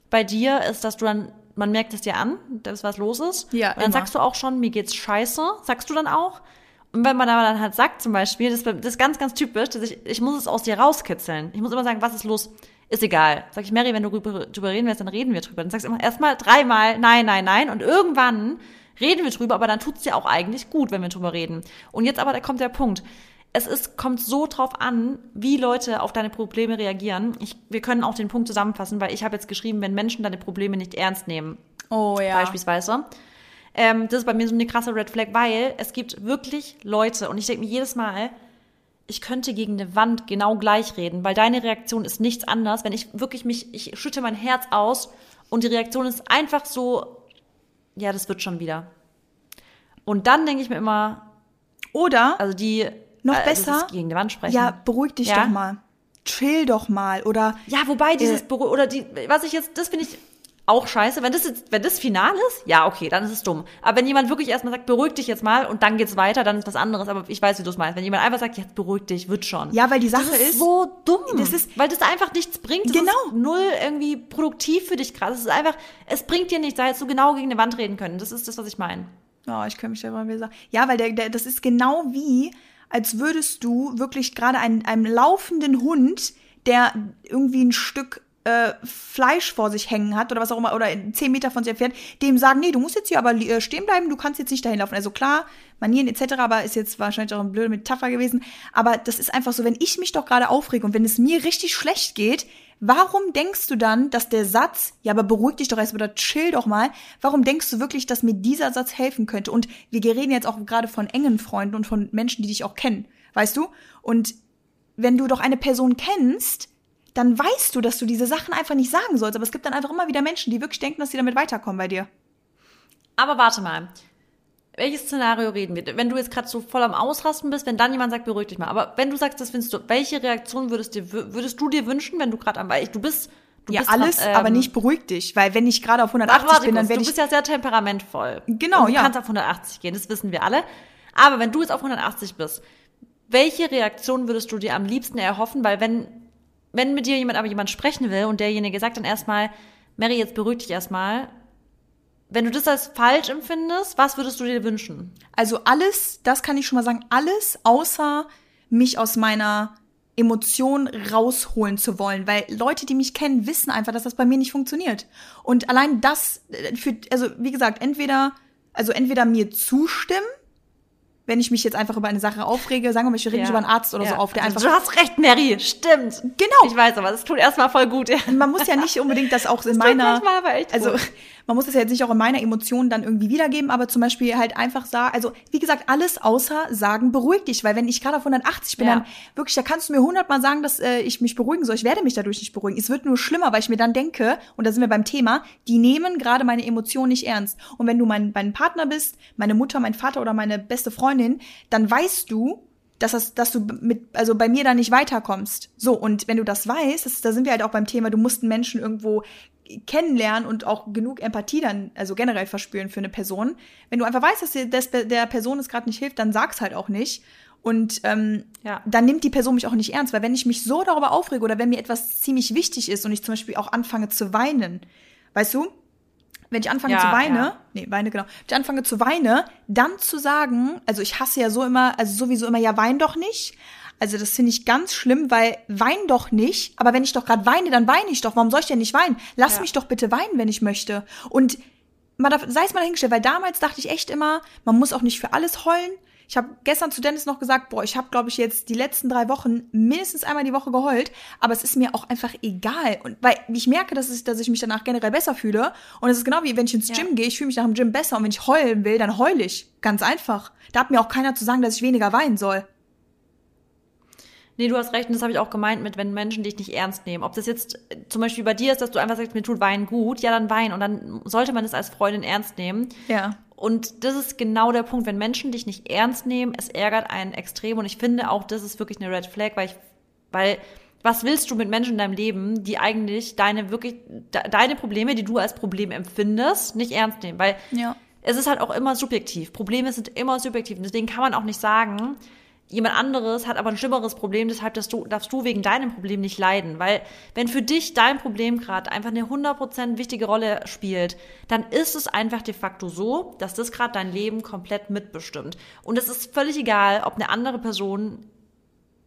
bei dir, ist, dass du dann, man merkt es dir an, dass was los ist. Ja, Und dann immer. sagst du auch schon, mir geht's scheiße. Sagst du dann auch. Und wenn man aber dann halt sagt, zum Beispiel, das, das ist ganz, ganz typisch, dass ich, ich muss es aus dir rauskitzeln. Ich muss immer sagen, was ist los? Ist egal. Sag ich, Mary, wenn du drüber, drüber reden willst, dann reden wir drüber. Dann sagst du immer erstmal dreimal nein, nein, nein. Und irgendwann reden wir drüber, aber dann tut's dir auch eigentlich gut, wenn wir drüber reden. Und jetzt aber, da kommt der Punkt. Es ist, kommt so drauf an, wie Leute auf deine Probleme reagieren. Ich, wir können auch den Punkt zusammenfassen, weil ich habe jetzt geschrieben, wenn Menschen deine Probleme nicht ernst nehmen, Oh ja. beispielsweise. Ähm, das ist bei mir so eine krasse Red Flag, weil es gibt wirklich Leute und ich denke mir jedes Mal, ich könnte gegen eine Wand genau gleich reden, weil deine Reaktion ist nichts anderes. Wenn ich wirklich mich, ich schütte mein Herz aus und die Reaktion ist einfach so, ja, das wird schon wieder. Und dann denke ich mir immer, Oder also die Noch äh, besser? Das ist gegen die Wand sprechen. ja, beruhig dich Ja? doch mal. Chill doch mal. Oder Ja, wobei dieses Äh. Beru oder die, was ich jetzt, das finde ich auch scheiße. Wenn das jetzt, wenn das final ist, ja, okay, dann ist es dumm. Aber wenn jemand wirklich erstmal sagt, beruhig dich jetzt mal und dann geht's weiter, dann ist was anderes. Aber ich weiß, wie du es meinst. Wenn jemand einfach sagt, jetzt beruhig dich, wird schon. Ja, weil die Sache das ist, ist- so dumm. Das ist- weil das einfach nichts bringt. Das Genau. ist null irgendwie produktiv für dich gerade. Es ist einfach, es bringt dir nichts. Da hättest du genau gegen eine Wand reden können. Das ist das, was ich meine. Oh, ich könnte mich selber wieder sagen. Ja, weil der, der, das ist genau wie, als würdest du wirklich gerade einen, einem laufenden Hund, der irgendwie ein Stück äh, Fleisch vor sich hängen hat oder was auch immer, oder zehn Meter von sich entfernt, dem sagen, nee, du musst jetzt hier aber äh, stehen bleiben, du kannst jetzt nicht dahin laufen. Also klar, Manieren etc., aber ist jetzt wahrscheinlich auch eine blöde Metapher gewesen. Aber das ist einfach so, wenn ich mich doch gerade aufrege und wenn es mir richtig schlecht geht, warum denkst du dann, dass der Satz, ja, aber beruhig dich doch erst oder chill doch mal, warum denkst du wirklich, dass mir dieser Satz helfen könnte? Und wir reden jetzt auch gerade von engen Freunden und von Menschen, die dich auch kennen, weißt du? Und wenn du doch eine Person kennst, dann weißt du, dass du diese Sachen einfach nicht sagen sollst. Aber es gibt dann einfach immer wieder Menschen, die wirklich denken, dass sie damit weiterkommen bei dir. Aber warte mal. Welches Szenario reden wir? Wenn du jetzt gerade so voll am Ausrasten bist, wenn dann jemand sagt, beruhig dich mal. Aber wenn du sagst, das findest du, welche Reaktion würdest, dir, würdest du dir wünschen, wenn du gerade am, weil ich, du bist, du ja, bist alles, grad, ähm, aber nicht beruhig dich. Weil wenn ich gerade auf Ach, 180 warte bin, dann werde du ich... bist ja sehr temperamentvoll. Genau, Und du ja. kannst auf 180 gehen, das wissen wir alle. Aber wenn du jetzt auf 180 bist, welche Reaktion würdest du dir am liebsten erhoffen? Weil wenn, wenn mit dir jemand aber jemand sprechen will und derjenige sagt dann erstmal, Mary, jetzt beruhig dich erstmal. Wenn du das als falsch empfindest, was würdest du dir wünschen? Also alles, das kann ich schon mal sagen, alles außer mich aus meiner Emotion rausholen zu wollen, weil Leute, die mich kennen, wissen einfach, dass das bei mir nicht funktioniert. Und allein das äh, für, also wie gesagt, entweder, also entweder mir zustimmen, wenn ich mich jetzt einfach über eine Sache aufrege, sagen wir mal, ich mich Ja. über einen Arzt oder Ja. so auf, der also, einfach Du hast recht, Mary, stimmt. Genau. Ich weiß, aber das tut erstmal voll gut. Ja. man muss ja nicht unbedingt das auch in tut meiner, manchmal aber echt also gut. Man muss das ja jetzt nicht auch in meiner Emotion dann irgendwie wiedergeben, aber zum Beispiel halt einfach sagen, also wie gesagt, alles außer sagen, beruhig dich, weil wenn ich gerade auf 180 bin, Ja. dann wirklich, da kannst du mir hundertmal sagen, dass äh, ich mich beruhigen soll. Ich werde mich dadurch nicht beruhigen. Es wird nur schlimmer, weil ich mir dann denke, und da sind wir beim Thema, die nehmen gerade meine Emotionen nicht ernst. Und wenn du mein, mein Partner bist, meine Mutter, mein Vater oder meine beste Freundin, dann weißt du, dass, das, dass du mit, also bei mir da nicht weiterkommst. So, und wenn du das weißt, das, da sind wir halt auch beim Thema, du musst einen Menschen irgendwo kennenlernen und auch genug Empathie dann, also generell verspüren für eine Person. Wenn du einfach weißt, dass dir das, der Person es gerade nicht hilft, dann sag's halt auch nicht. Und ähm, Ja. dann nimmt die Person mich auch nicht ernst, weil wenn ich mich so darüber aufrege oder wenn mir etwas ziemlich wichtig ist und ich zum Beispiel auch anfange zu weinen, weißt du, wenn ich anfange Ja, zu weinen, ja. nee, weine, genau, wenn ich anfange zu weinen, dann zu sagen, also ich hasse ja so immer, also sowieso immer, ja, wein doch nicht. Also das finde ich ganz schlimm, weil wein doch nicht, aber wenn ich doch gerade weine, dann weine ich doch. Warum soll ich denn nicht weinen? Lass Ja. mich doch bitte weinen, wenn ich möchte. Und mal da, sei es mal dahingestellt, weil damals dachte ich echt immer, man muss auch nicht für alles heulen. Ich habe gestern zu Dennis noch gesagt, boah, ich habe, glaube ich, jetzt die letzten drei Wochen mindestens einmal die Woche geheult, aber es ist mir auch einfach egal. Und weil ich merke, dass ich, dass ich mich danach generell besser fühle. Und es ist genau wie wenn ich ins Ja. Gym gehe, ich fühle mich nach dem Gym besser und wenn ich heulen will, dann heule ich. Ganz einfach. Da hat mir auch keiner zu sagen, dass ich weniger weinen soll. Nee, du hast recht, und das habe ich auch gemeint mit, wenn Menschen dich nicht ernst nehmen. Ob das jetzt äh, zum Beispiel bei dir ist, dass du einfach sagst, mir tut Weinen gut, ja, dann wein. Und dann sollte man es als Freundin ernst nehmen. Ja. Und das ist genau der Punkt, wenn Menschen dich nicht ernst nehmen, es ärgert einen extrem. Und ich finde auch, das ist wirklich eine Red Flag, weil ich, weil Was willst du mit Menschen in deinem Leben, die eigentlich deine wirklich, de deine Probleme, die du als Problem empfindest, nicht ernst nehmen? Weil Ja. es ist halt auch immer subjektiv. Probleme sind immer subjektiv. Und deswegen kann man auch nicht sagen, jemand anderes hat aber ein schlimmeres Problem, deshalb darfst du, darfst du wegen deinem Problem nicht leiden. Weil wenn für dich dein Problem gerade einfach eine 100% wichtige Rolle spielt, dann ist es einfach de facto so, dass das gerade dein Leben komplett mitbestimmt. Und es ist völlig egal, ob eine andere Person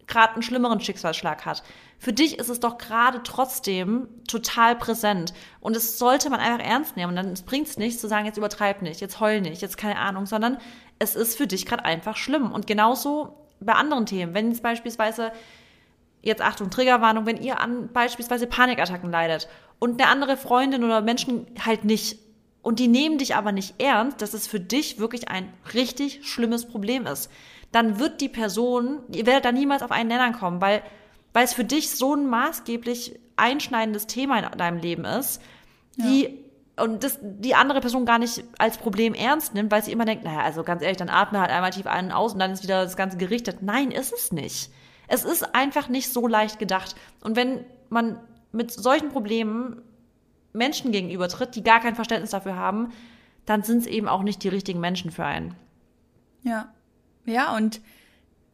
gerade einen schlimmeren Schicksalsschlag hat. Für dich ist es doch gerade trotzdem total präsent. Und es sollte man einfach ernst nehmen. Und dann bringt es nichts zu sagen, jetzt übertreib nicht, jetzt heul nicht, jetzt keine Ahnung, sondern es ist für dich gerade einfach schlimm. Und genauso bei anderen Themen. Wenn es beispielsweise, jetzt Achtung, Triggerwarnung, wenn ihr an beispielsweise Panikattacken leidet und eine andere Freundin oder Menschen halt nicht und die nehmen dich aber nicht ernst, dass es für dich wirklich ein richtig schlimmes Problem ist, dann wird die Person, ihr werdet da niemals auf einen Nenner kommen, weil, weil es für dich so ein maßgeblich einschneidendes Thema in deinem Leben ist, die und das die andere Person gar nicht als Problem ernst nimmt, weil sie immer denkt, naja, also ganz ehrlich, dann atme halt einmal tief ein und aus und dann ist wieder das Ganze gerichtet. Nein, ist es nicht. Es ist einfach nicht so leicht gedacht. Und wenn man mit solchen Problemen Menschen gegenübertritt, die gar kein Verständnis dafür haben, dann sind es eben auch nicht die richtigen Menschen für einen. Ja. Ja, und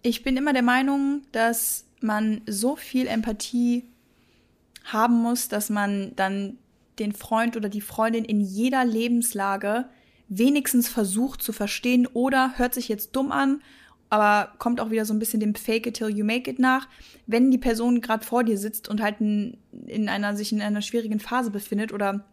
ich bin immer der Meinung, dass man so viel Empathie haben muss, dass man dann den Freund oder die Freundin in jeder Lebenslage wenigstens versucht zu verstehen oder hört sich jetzt dumm an, aber kommt auch wieder so ein bisschen dem Fake it till you make it nach. Wenn die Person gerade vor dir sitzt und halt in, in einer sich in einer schwierigen Phase befindet oder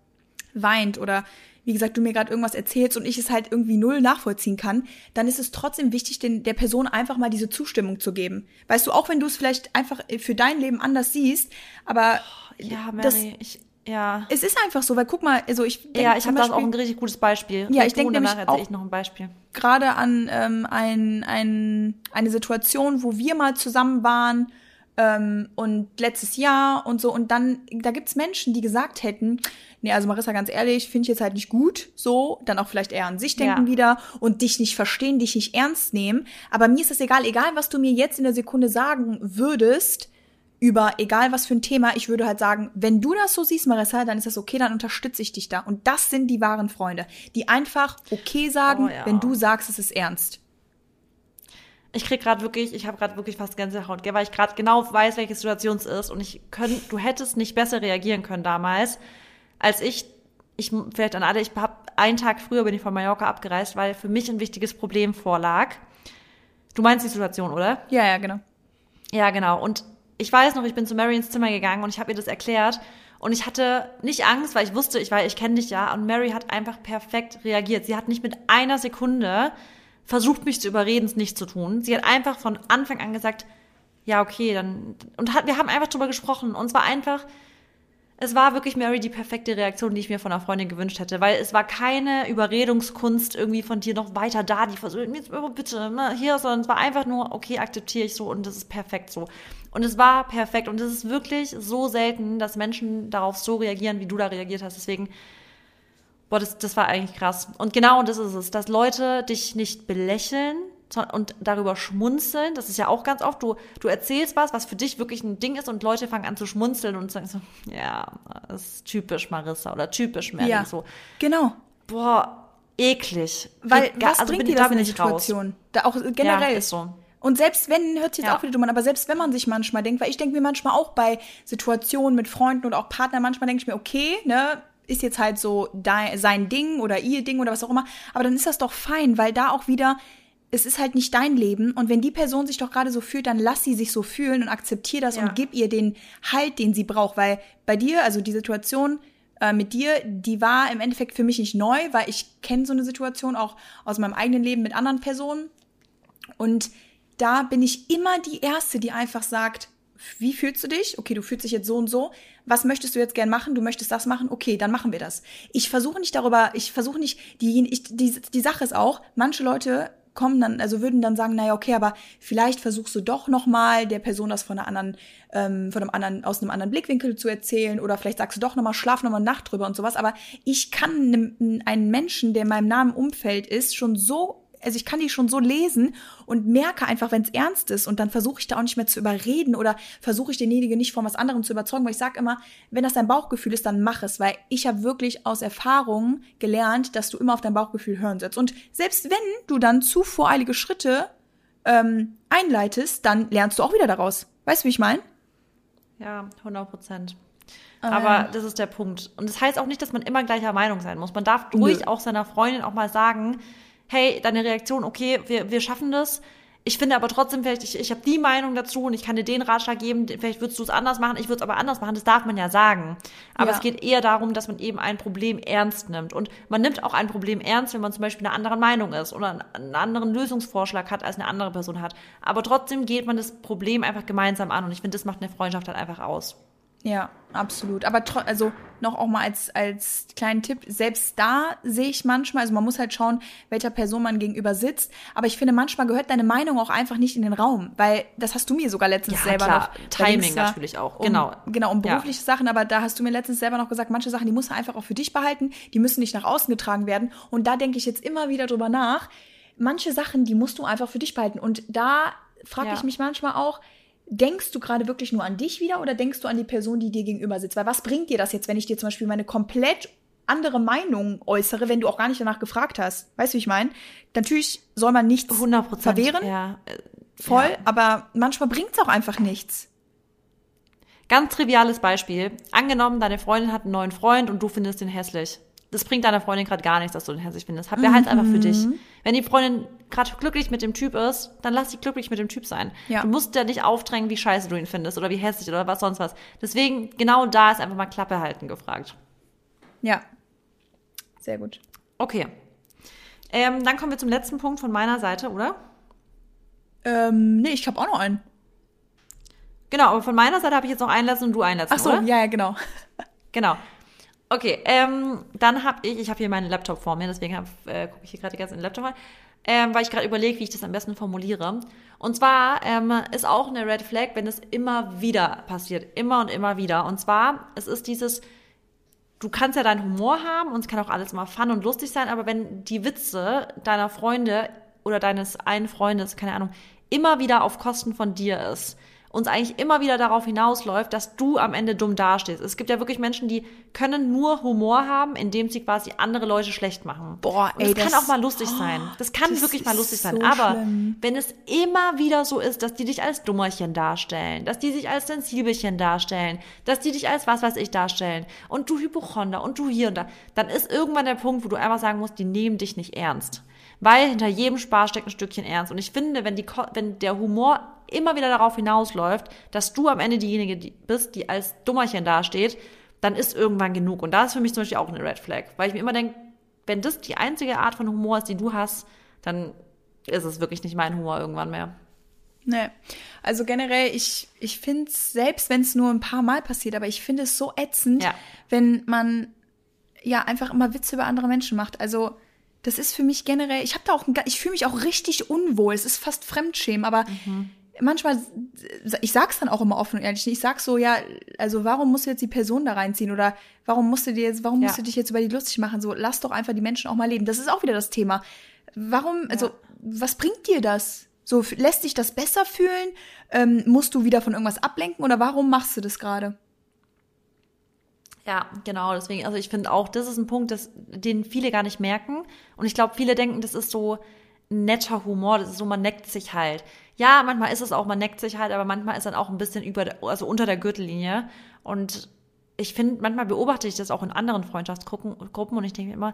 weint oder wie gesagt, du mir gerade irgendwas erzählst und ich es halt irgendwie null nachvollziehen kann, dann ist es trotzdem wichtig, den, der Person einfach mal diese Zustimmung zu geben. Weißt du, auch wenn du es vielleicht einfach für dein Leben anders siehst, aber Ja, Mary, das, ich, ja. es ist einfach so, weil guck mal, also ich denk Ja, ich habe da auch ein richtig gutes Beispiel. Ja, ich du denk und danach nämlich auch- ich noch ein Beispiel. gerade an ähm, ein, ein, eine Situation, wo wir mal zusammen waren ähm, und letztes Jahr und so und dann, da gibt's Menschen, die gesagt hätten, nee, also Marissa, ganz ehrlich, finde ich jetzt halt nicht gut, so, dann auch vielleicht eher an sich denken Ja. wieder und dich nicht verstehen, dich nicht ernst nehmen, aber mir ist das egal, egal was du mir jetzt in der Sekunde sagen würdest, über egal was für ein Thema, ich würde halt sagen, wenn du das so siehst, Marissa, dann ist das okay, dann unterstütze ich dich da. Und das sind die wahren Freunde, die einfach okay sagen, Oh ja. wenn du sagst, es ist ernst. Ich krieg gerade wirklich, ich habe gerade wirklich fast Gänsehaut, gell, weil ich gerade genau weiß, welche Situation es ist und ich können, du hättest nicht besser reagieren können damals, als ich. Ich vielleicht an alle, ich habe einen Tag früher bin ich von Mallorca abgereist, weil für mich ein wichtiges Problem vorlag. Du meinst die Situation, oder? Ja, ja, genau. Ja, genau. Und ich weiß noch, ich bin zu Mary ins Zimmer gegangen und ich habe ihr das erklärt. Und ich hatte nicht Angst, weil ich wusste, ich, weil ich kenne dich ja. Und Mary hat einfach perfekt reagiert. Sie hat nicht mit einer Sekunde versucht, mich zu überreden, es nicht zu tun. Sie hat einfach von Anfang an gesagt, ja, okay, dann. Und hat, wir haben einfach drüber gesprochen. Und es war einfach, es war wirklich Mary die perfekte Reaktion, die ich mir von einer Freundin gewünscht hätte, weil es war keine Überredungskunst irgendwie von dir noch weiter da, die versucht, jetzt bitte, ne, hier, sondern es war einfach nur, okay, akzeptiere ich so und das ist perfekt so. Und es war perfekt und es ist wirklich so selten, dass Menschen darauf so reagieren, wie du da reagiert hast. Deswegen, boah, das, das war eigentlich krass. Und genau das ist es, dass Leute dich nicht belächeln, und darüber schmunzeln. Das ist ja auch ganz oft, du, du erzählst was, was für dich wirklich ein Ding ist und Leute fangen an zu schmunzeln und sagen so, ja, das ist typisch Marissa oder typisch Mary. Ja, So, genau. boah, eklig. Weil gar- was also bringt dir da das in der. Situation? Da auch generell. Ja, ist so. Und selbst wenn, hört sich jetzt Ja. auch wieder dumm an, aber selbst wenn man sich manchmal denkt, weil ich denke mir manchmal auch bei Situationen mit Freunden oder auch Partnern, manchmal denke ich mir, okay, ne, ist jetzt halt so dein, sein Ding oder ihr Ding oder was auch immer, aber dann ist das doch fein, weil da auch wieder, es ist halt nicht dein Leben und wenn die Person sich doch gerade so fühlt, dann lass sie sich so fühlen und akzeptier das Ja. und gib ihr den Halt, den sie braucht, weil bei dir, also die Situation äh, mit dir, die war im Endeffekt für mich nicht neu, weil ich kenne so eine Situation auch aus meinem eigenen Leben mit anderen Personen und da bin ich immer die Erste, die einfach sagt, wie fühlst du dich? Okay, du fühlst dich jetzt so und so. Was möchtest du jetzt gern machen? Du möchtest das machen? Okay, dann machen wir das. Ich versuche nicht darüber, ich versuche nicht, die, ich, die, die Sache ist auch, manche Leute kommen dann, also würden dann sagen, naja, okay, aber vielleicht versuchst du doch nochmal der Person das von einer anderen, ähm, von einem anderen, aus einem anderen Blickwinkel zu erzählen oder vielleicht sagst du doch nochmal, schlaf nochmal Nacht drüber und sowas. Aber ich kann einem, einen Menschen, der in meinem nahen Umfeld ist, schon so also ich kann die schon so lesen und merke einfach, wenn es ernst ist und dann versuche ich da auch nicht mehr zu überreden oder versuche ich denjenigen nicht von was anderem zu überzeugen, weil ich sage immer, wenn das dein Bauchgefühl ist, dann mach es, weil ich habe wirklich aus Erfahrung gelernt, dass du immer auf dein Bauchgefühl hören sollst. Und selbst wenn du dann zu voreilige Schritte ähm, einleitest, dann lernst du auch wieder daraus. Weißt du, wie ich meine? Ja, 100 Prozent. Aber das ist der Punkt. Und das heißt auch nicht, dass man immer gleicher Meinung sein muss. Man darf ruhig Nö. auch seiner Freundin auch mal sagen, hey, deine Reaktion, okay, wir, wir schaffen das. Ich finde aber trotzdem, vielleicht, ich, ich habe die Meinung dazu und ich kann dir den Ratschlag geben, vielleicht würdest du es anders machen, ich würde es aber anders machen, das darf man ja sagen. Aber Ja. es geht eher darum, dass man eben ein Problem ernst nimmt. Und man nimmt auch ein Problem ernst, wenn man zum Beispiel einer anderen Meinung ist oder einen- anderen Lösungsvorschlag hat, als eine andere Person hat. Aber trotzdem geht man das Problem einfach gemeinsam an und ich finde, das macht eine Freundschaft halt einfach aus. Ja, absolut. Aber also noch auch mal als, als kleinen Tipp, selbst da sehe ich manchmal, also man muss halt schauen, welcher Person man gegenüber sitzt. Aber ich finde, manchmal gehört deine Meinung auch einfach nicht in den Raum, weil das hast du mir sogar letztens Ja, selber klar. noch. da Timing ja natürlich auch, Um, genau. Genau, um Ja. berufliche Sachen, aber da hast du mir letztens selber noch gesagt, manche Sachen, die musst du einfach auch für dich behalten, die müssen nicht nach außen getragen werden. Und da denke ich jetzt immer wieder drüber nach. Manche Sachen, die musst du einfach für dich behalten. Und da frage Ja. ich mich manchmal auch, denkst du gerade wirklich nur an dich wieder oder denkst du an die Person, die dir gegenüber sitzt? Weil was bringt dir das jetzt, wenn ich dir zum Beispiel meine komplett andere Meinung äußere, wenn du auch gar nicht danach gefragt hast? Weißt du, wie ich meine? Natürlich soll man nichts 100 Prozent. verwehren, Ja, voll, Ja. aber manchmal bringt es auch einfach nichts. Ganz triviales Beispiel. Angenommen, deine Freundin hat einen neuen Freund und du findest den hässlich. Das bringt deiner Freundin gerade gar nichts, dass du den hässlich findest. Hab Behalt's einfach für dich. Wenn die Freundin gerade glücklich mit dem Typ ist, dann lass sie glücklich mit dem Typ sein. Ja. Du musst ja nicht aufdrängen, wie scheiße du ihn findest oder wie hässlich oder was sonst was. Deswegen, genau da ist einfach mal Klappe halten gefragt. Ja. Sehr gut. Okay. Ähm, dann kommen wir zum letzten Punkt von meiner Seite, oder? Ähm, nee, ich habe auch noch einen. Genau, aber von meiner Seite habe ich jetzt noch einen letzten und du einen letzten, Ach so, oder? ja, ja, genau. Genau. Okay, ähm, dann habe ich, ich habe hier meinen Laptop vor mir, deswegen äh, gucke ich hier gerade die ganze in den Laptop rein, ähm, weil ich gerade überlege, wie ich das am besten formuliere. Und zwar ähm, ist auch eine Red Flag, wenn es immer wieder passiert, immer und immer wieder. Und zwar, es ist dieses, du kannst ja deinen Humor haben und es kann auch alles mal fun und lustig sein, aber wenn die Witze deiner Freunde oder deines einen Freundes, keine Ahnung, immer wieder auf Kosten von dir ist, uns eigentlich immer wieder darauf hinausläuft, dass du am Ende dumm dastehst. Es gibt ja wirklich Menschen, die können nur Humor haben, indem sie quasi andere Leute schlecht machen. Boah, ey, das kann das- auch mal lustig sein. Das kann das wirklich mal lustig sein. so Aber schlimm. wenn es immer wieder so ist, dass die dich als Dummerchen darstellen, dass die sich als Sensibelchen darstellen, dass die dich als was weiß ich darstellen und du Hypochonder und du hier und da, dann ist irgendwann der Punkt, wo du einfach sagen musst, die nehmen dich nicht ernst. Weil hinter jedem Spaß steckt ein Stückchen Ernst. Und ich finde, wenn, die, wenn der Humor immer wieder darauf hinausläuft, dass du am Ende diejenige die bist, die als Dummerchen dasteht, dann ist irgendwann genug. Und da ist für mich zum Beispiel auch eine Red Flag. Weil ich mir immer denke, wenn das die einzige Art von Humor ist, die du hast, dann ist es wirklich nicht mein Humor irgendwann mehr. Nee. Also generell, ich, ich finde es, selbst wenn es nur ein paar Mal passiert, aber ich finde es so ätzend, Ja. wenn man ja einfach immer Witze über andere Menschen macht. Also das ist für mich generell, ich habe da auch, ein, ich fühle mich auch richtig unwohl. Es ist fast Fremdschämen, aber manchmal, ich sag's dann auch immer offen und ehrlich. Ich sag so, ja, also warum musst du jetzt die Person da reinziehen oder warum musst du dir jetzt, warum Ja. musst du dich jetzt über die lustig machen? So, lass doch einfach die Menschen auch mal leben. Das ist auch wieder das Thema. Warum, also, was bringt dir das? So, lässt dich das besser fühlen? Ähm, musst du wieder von irgendwas ablenken oder warum machst du das gerade? Ja, genau. Deswegen, also ich finde auch, das ist ein Punkt, das, den viele gar nicht merken. Und ich glaube, viele denken, das ist so netter Humor, das ist so, man neckt sich halt. Ja, manchmal ist es auch, man neckt sich halt, aber manchmal ist dann auch ein bisschen über, also unter der Gürtellinie. Und ich finde, manchmal beobachte ich das auch in anderen Freundschaftsgruppen Gruppen und ich denke mir immer,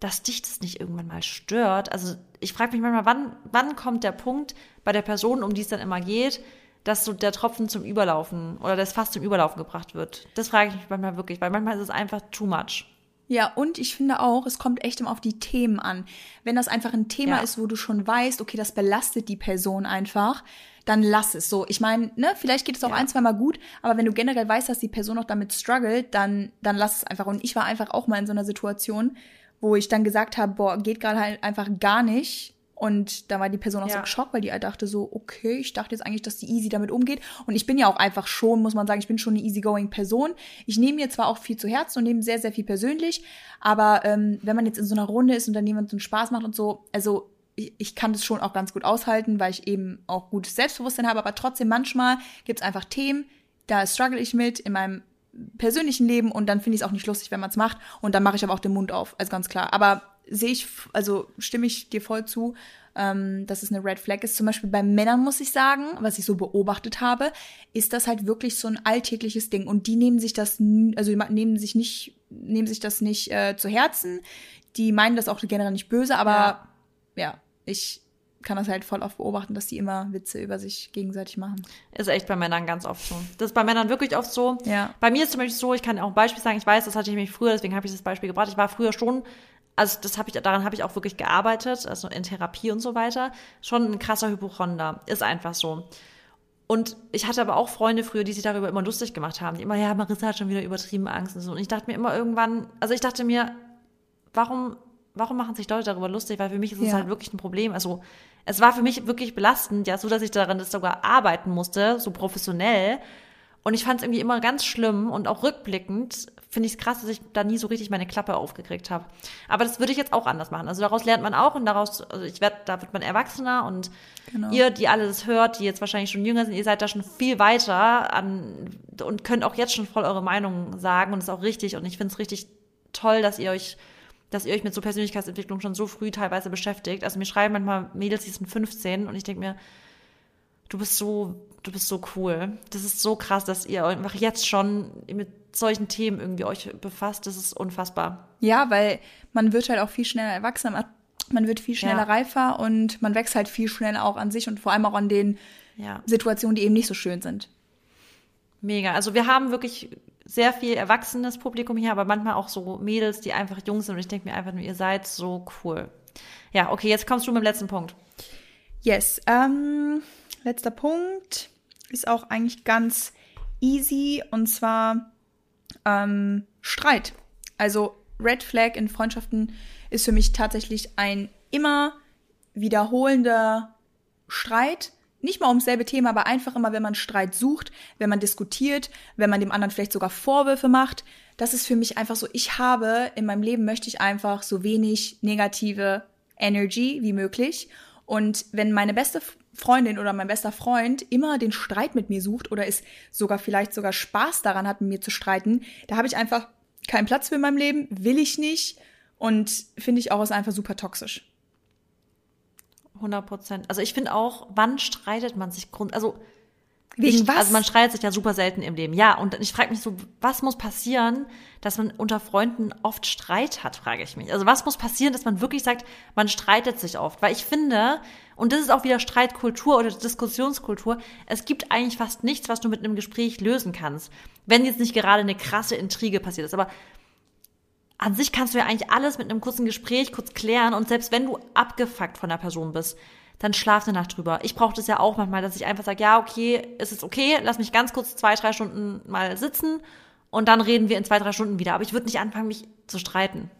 dass dich das nicht irgendwann mal stört. Also ich frage mich manchmal, wann, wann kommt der Punkt bei der Person, um die es dann immer geht, dass so der Tropfen zum Überlaufen oder das Fass zum Überlaufen gebracht wird. Das frage ich mich manchmal wirklich, weil manchmal ist es einfach too much. Ja, und ich finde auch, es kommt echt immer auf die Themen an. Wenn das einfach ein Thema Ja. ist, wo du schon weißt, okay, das belastet die Person einfach, dann lass es so. Ich meine, ne, vielleicht geht es auch Ja. ein, zwei Mal gut, aber wenn du generell weißt, dass die Person noch damit struggelt, dann, dann lass es einfach. Und ich war einfach auch mal in so einer Situation, wo ich dann gesagt habe, boah, geht gerade halt einfach gar nicht. Und da war die Person auch so Ja. geschockt, weil die halt dachte so, okay, ich dachte jetzt eigentlich, dass die easy damit umgeht. Und ich bin ja auch einfach schon, muss man sagen, ich bin schon eine easygoing Person. Ich nehme mir zwar auch viel zu Herzen und nehme sehr, sehr viel persönlich, aber ähm, wenn man jetzt in so einer Runde ist und dann jemand so einen Spaß macht und so, also ich, ich kann das schon auch ganz gut aushalten, weil ich eben auch gutes Selbstbewusstsein habe, aber trotzdem manchmal gibt es einfach Themen, da struggle ich mit in meinem persönlichen Leben und dann finde ich es auch nicht lustig, wenn man es macht und dann mache ich aber auch den Mund auf, also ganz klar. Aber sehe ich, also stimme ich dir voll zu, ähm, dass es eine Red Flag ist. Zum Beispiel bei Männern muss ich sagen, was ich so beobachtet habe, ist das halt wirklich so ein alltägliches Ding und die nehmen sich das, also die nehmen sich nicht, nehmen sich das nicht äh, zu Herzen. Die meinen das auch generell nicht böse, aber ja, ja ich kann das halt voll oft beobachten, dass die immer Witze über sich gegenseitig machen. Ist echt bei Männern ganz oft so. Das ist bei Männern wirklich oft so. Ja. Bei mir ist zum Beispiel so, ich kann auch ein Beispiel sagen, ich weiß, das hatte ich nämlich früher, deswegen habe ich das Beispiel gebracht. Ich war früher schon, also das habe ich, daran habe ich auch wirklich gearbeitet, also in Therapie und so weiter, schon ein krasser Hypochonder. Ist einfach so. Und ich hatte aber auch Freunde früher, die sich darüber immer lustig gemacht haben, die immer, ja, Marissa hat schon wieder übertrieben Angst und so. Und ich dachte mir immer irgendwann, also ich dachte mir, warum warum machen sich Leute darüber lustig? Weil für mich ist es ja. halt wirklich ein Problem. Also es war für mich wirklich belastend, ja, so dass ich daran das sogar arbeiten musste, so professionell. Und ich fand es irgendwie immer ganz schlimm und auch rückblickend finde ich es krass, dass ich da nie so richtig meine Klappe aufgekriegt habe. Aber das würde ich jetzt auch anders machen. Also daraus lernt man auch und daraus, also ich werde, da wird man erwachsener und genau. ihr, die alle das hört, die jetzt wahrscheinlich schon jünger sind, ihr seid da schon viel weiter an und könnt auch jetzt schon voll eure Meinung sagen und ist auch richtig und ich finde es richtig toll, dass ihr euch dass ihr euch mit so Persönlichkeitsentwicklung schon so früh teilweise beschäftigt. Also mir schreiben manchmal Mädels, die sind 15 und ich denke mir, du bist so, du bist so cool. Das ist so krass, dass ihr einfach jetzt schon mit solchen Themen irgendwie euch befasst. Das ist unfassbar. Ja, weil man wird halt auch viel schneller erwachsener. Man wird viel schneller ja. reifer und man wächst halt viel schneller auch an sich und vor allem auch an den ja. Situationen, die eben nicht so schön sind. Mega. Also wir haben wirklich sehr viel erwachsenes Publikum hier, aber manchmal auch so Mädels, die einfach jung sind und ich denke mir einfach nur, ihr seid so cool. Ja, okay, jetzt kommst du mit dem letzten Punkt. Yes. Ähm, letzter Punkt ist auch eigentlich ganz easy und zwar ähm, Streit. Also Red Flag in Freundschaften ist für mich tatsächlich ein immer wiederholender Streit nicht mal ums selbe Thema, aber einfach immer, wenn man Streit sucht, wenn man diskutiert, wenn man dem anderen vielleicht sogar Vorwürfe macht. Das ist für mich einfach so, ich habe in meinem Leben möchte ich einfach so wenig negative Energy wie möglich. Und wenn meine beste Freundin oder mein bester Freund immer den Streit mit mir sucht oder es sogar vielleicht sogar Spaß daran hat, mit mir zu streiten, da habe ich einfach keinen Platz für in meinem Leben, will ich nicht und finde ich auch ist einfach super toxisch. 100 Prozent. Also ich finde auch, wann streitet man sich grund, also Wegen ich, was? Also man streitet sich ja super selten im Leben. Ja, und ich frage mich so, was muss passieren, dass man unter Freunden oft Streit hat, frage ich mich. Also was muss passieren, dass man wirklich sagt, man streitet sich oft? Weil ich finde, und das ist auch wieder Streitkultur oder Diskussionskultur, es gibt eigentlich fast nichts, was du mit einem Gespräch lösen kannst. Wenn jetzt nicht gerade eine krasse Intrige passiert ist. Aber an sich kannst du ja eigentlich alles mit einem kurzen Gespräch kurz klären und selbst wenn du abgefuckt von der Person bist, dann schlaf eine Nacht drüber. Ich brauche das ja auch manchmal, dass ich einfach sage, ja, okay, ist es okay, lass mich ganz kurz zwei, drei Stunden mal sitzen und dann reden wir in zwei, drei Stunden wieder. Aber ich würde nicht anfangen, mich zu streiten.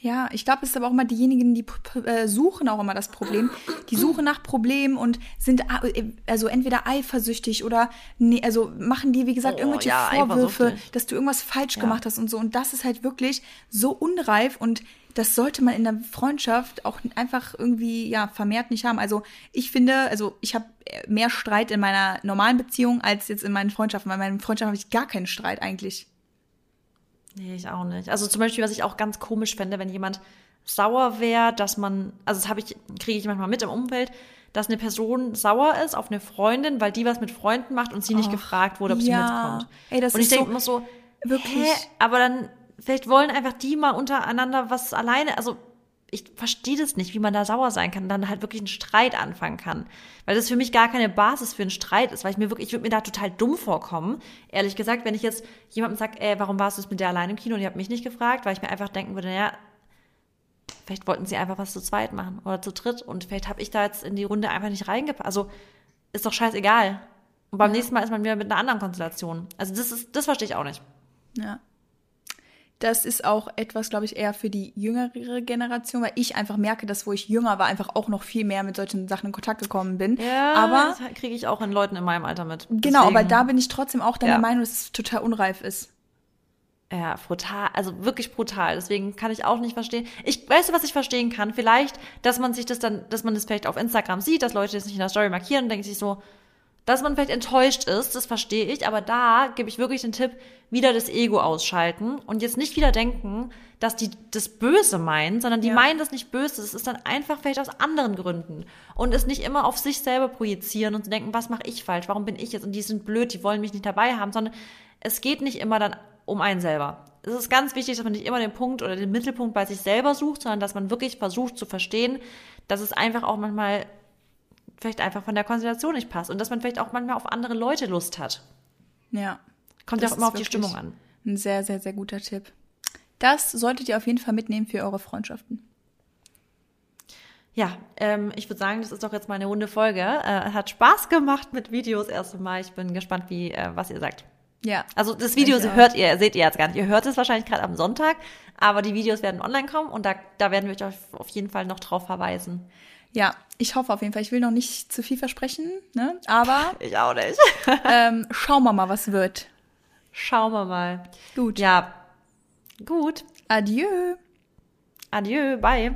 Ja, ich glaube, es ist aber auch immer diejenigen, die äh, suchen auch immer das Problem. Die suchen nach Problemen und sind äh, also entweder eifersüchtig oder nee, also machen dir, wie gesagt, oh, irgendwelche ja, Vorwürfe, dass du irgendwas falsch ja. gemacht hast und so. Und das ist halt wirklich so unreif und das sollte man in der Freundschaft auch einfach irgendwie ja vermehrt nicht haben. Also ich finde, also ich habe mehr Streit in meiner normalen Beziehung als jetzt in meinen Freundschaften. In meinen Freundschaften habe ich gar keinen Streit eigentlich. Nee, ich auch nicht. Also zum Beispiel, was ich auch ganz komisch fände, wenn jemand sauer wäre, dass man, also das habe ich, kriege ich manchmal mit im Umfeld, dass eine Person sauer ist auf eine Freundin, weil die was mit Freunden macht und sie nicht gefragt wurde, ob ja. sie mitkommt. Ey, das und ich denke immer so, wirklich, hä? aber dann vielleicht wollen einfach die mal untereinander was alleine, also ich verstehe das nicht, wie man da sauer sein kann und dann halt wirklich einen Streit anfangen kann. Weil das für mich gar keine Basis für einen Streit ist, weil ich mir wirklich, ich würde mir da total dumm vorkommen. Ehrlich gesagt, wenn ich jetzt jemandem sage, ey, warum warst du jetzt mit der allein im Kino und ihr habt mich nicht gefragt, weil ich mir einfach denken würde, naja, vielleicht wollten sie einfach was zu zweit machen oder zu dritt und vielleicht habe ich da jetzt in die Runde einfach nicht reingepasst. Also ist doch scheißegal. Und beim ja. nächsten Mal ist man wieder mit einer anderen Konstellation. Also das ist, das verstehe ich auch nicht. Ja. Das ist auch etwas, glaube ich, eher für die jüngere Generation, weil ich einfach merke, dass wo ich jünger war, einfach auch noch viel mehr mit solchen Sachen in Kontakt gekommen bin. Ja, aber das kriege ich auch in Leuten in meinem Alter mit. Genau, Deswegen. aber da bin ich trotzdem auch deiner ja. Meinung, dass es total unreif ist. Ja, brutal, also wirklich brutal. Deswegen kann ich auch nicht verstehen. Ich weißt du, was ich verstehen kann? Vielleicht, dass man sich das dann, dass man das vielleicht auf Instagram sieht, dass Leute das nicht in der Story markieren und denken sich so, dass man vielleicht enttäuscht ist, das verstehe ich, aber da gebe ich wirklich den Tipp, wieder das Ego ausschalten und jetzt nicht wieder denken, dass die das Böse meinen, sondern die Ja. meinen das nicht böse, es ist dann einfach vielleicht aus anderen Gründen und es nicht immer auf sich selber projizieren und zu denken, was mache ich falsch, warum bin ich jetzt und die sind blöd, die wollen mich nicht dabei haben, sondern es geht nicht immer dann um einen selber. Es ist ganz wichtig, dass man nicht immer den Punkt oder den Mittelpunkt bei sich selber sucht, sondern dass man wirklich versucht zu verstehen, dass es einfach auch manchmal vielleicht einfach von der Konstellation nicht passt und dass man vielleicht auch manchmal auf andere Leute Lust hat. Ja. Kommt ja auch immer auf die Stimmung an. Ein sehr, sehr, sehr guter Tipp. Das solltet ihr auf jeden Fall mitnehmen für eure Freundschaften. Ja, ähm, ich würde sagen, das ist doch jetzt mal eine runde Folge. Äh, hat Spaß gemacht mit Videos erst Mal. Ich bin gespannt, wie äh, was ihr sagt. Ja. Also das Video hört ihr, seht ihr jetzt gar nicht. Ihr hört es wahrscheinlich gerade am Sonntag, aber die Videos werden online kommen und da, da werden wir euch auf jeden Fall noch drauf verweisen. Ja, ich hoffe auf jeden Fall. Ich will noch nicht zu viel versprechen, ne? Aber [LAUGHS] Ich auch nicht. [LAUGHS] ähm, schauen wir mal, was wird. Schauen wir mal. Gut. Ja, gut. Adieu. Adieu, bye.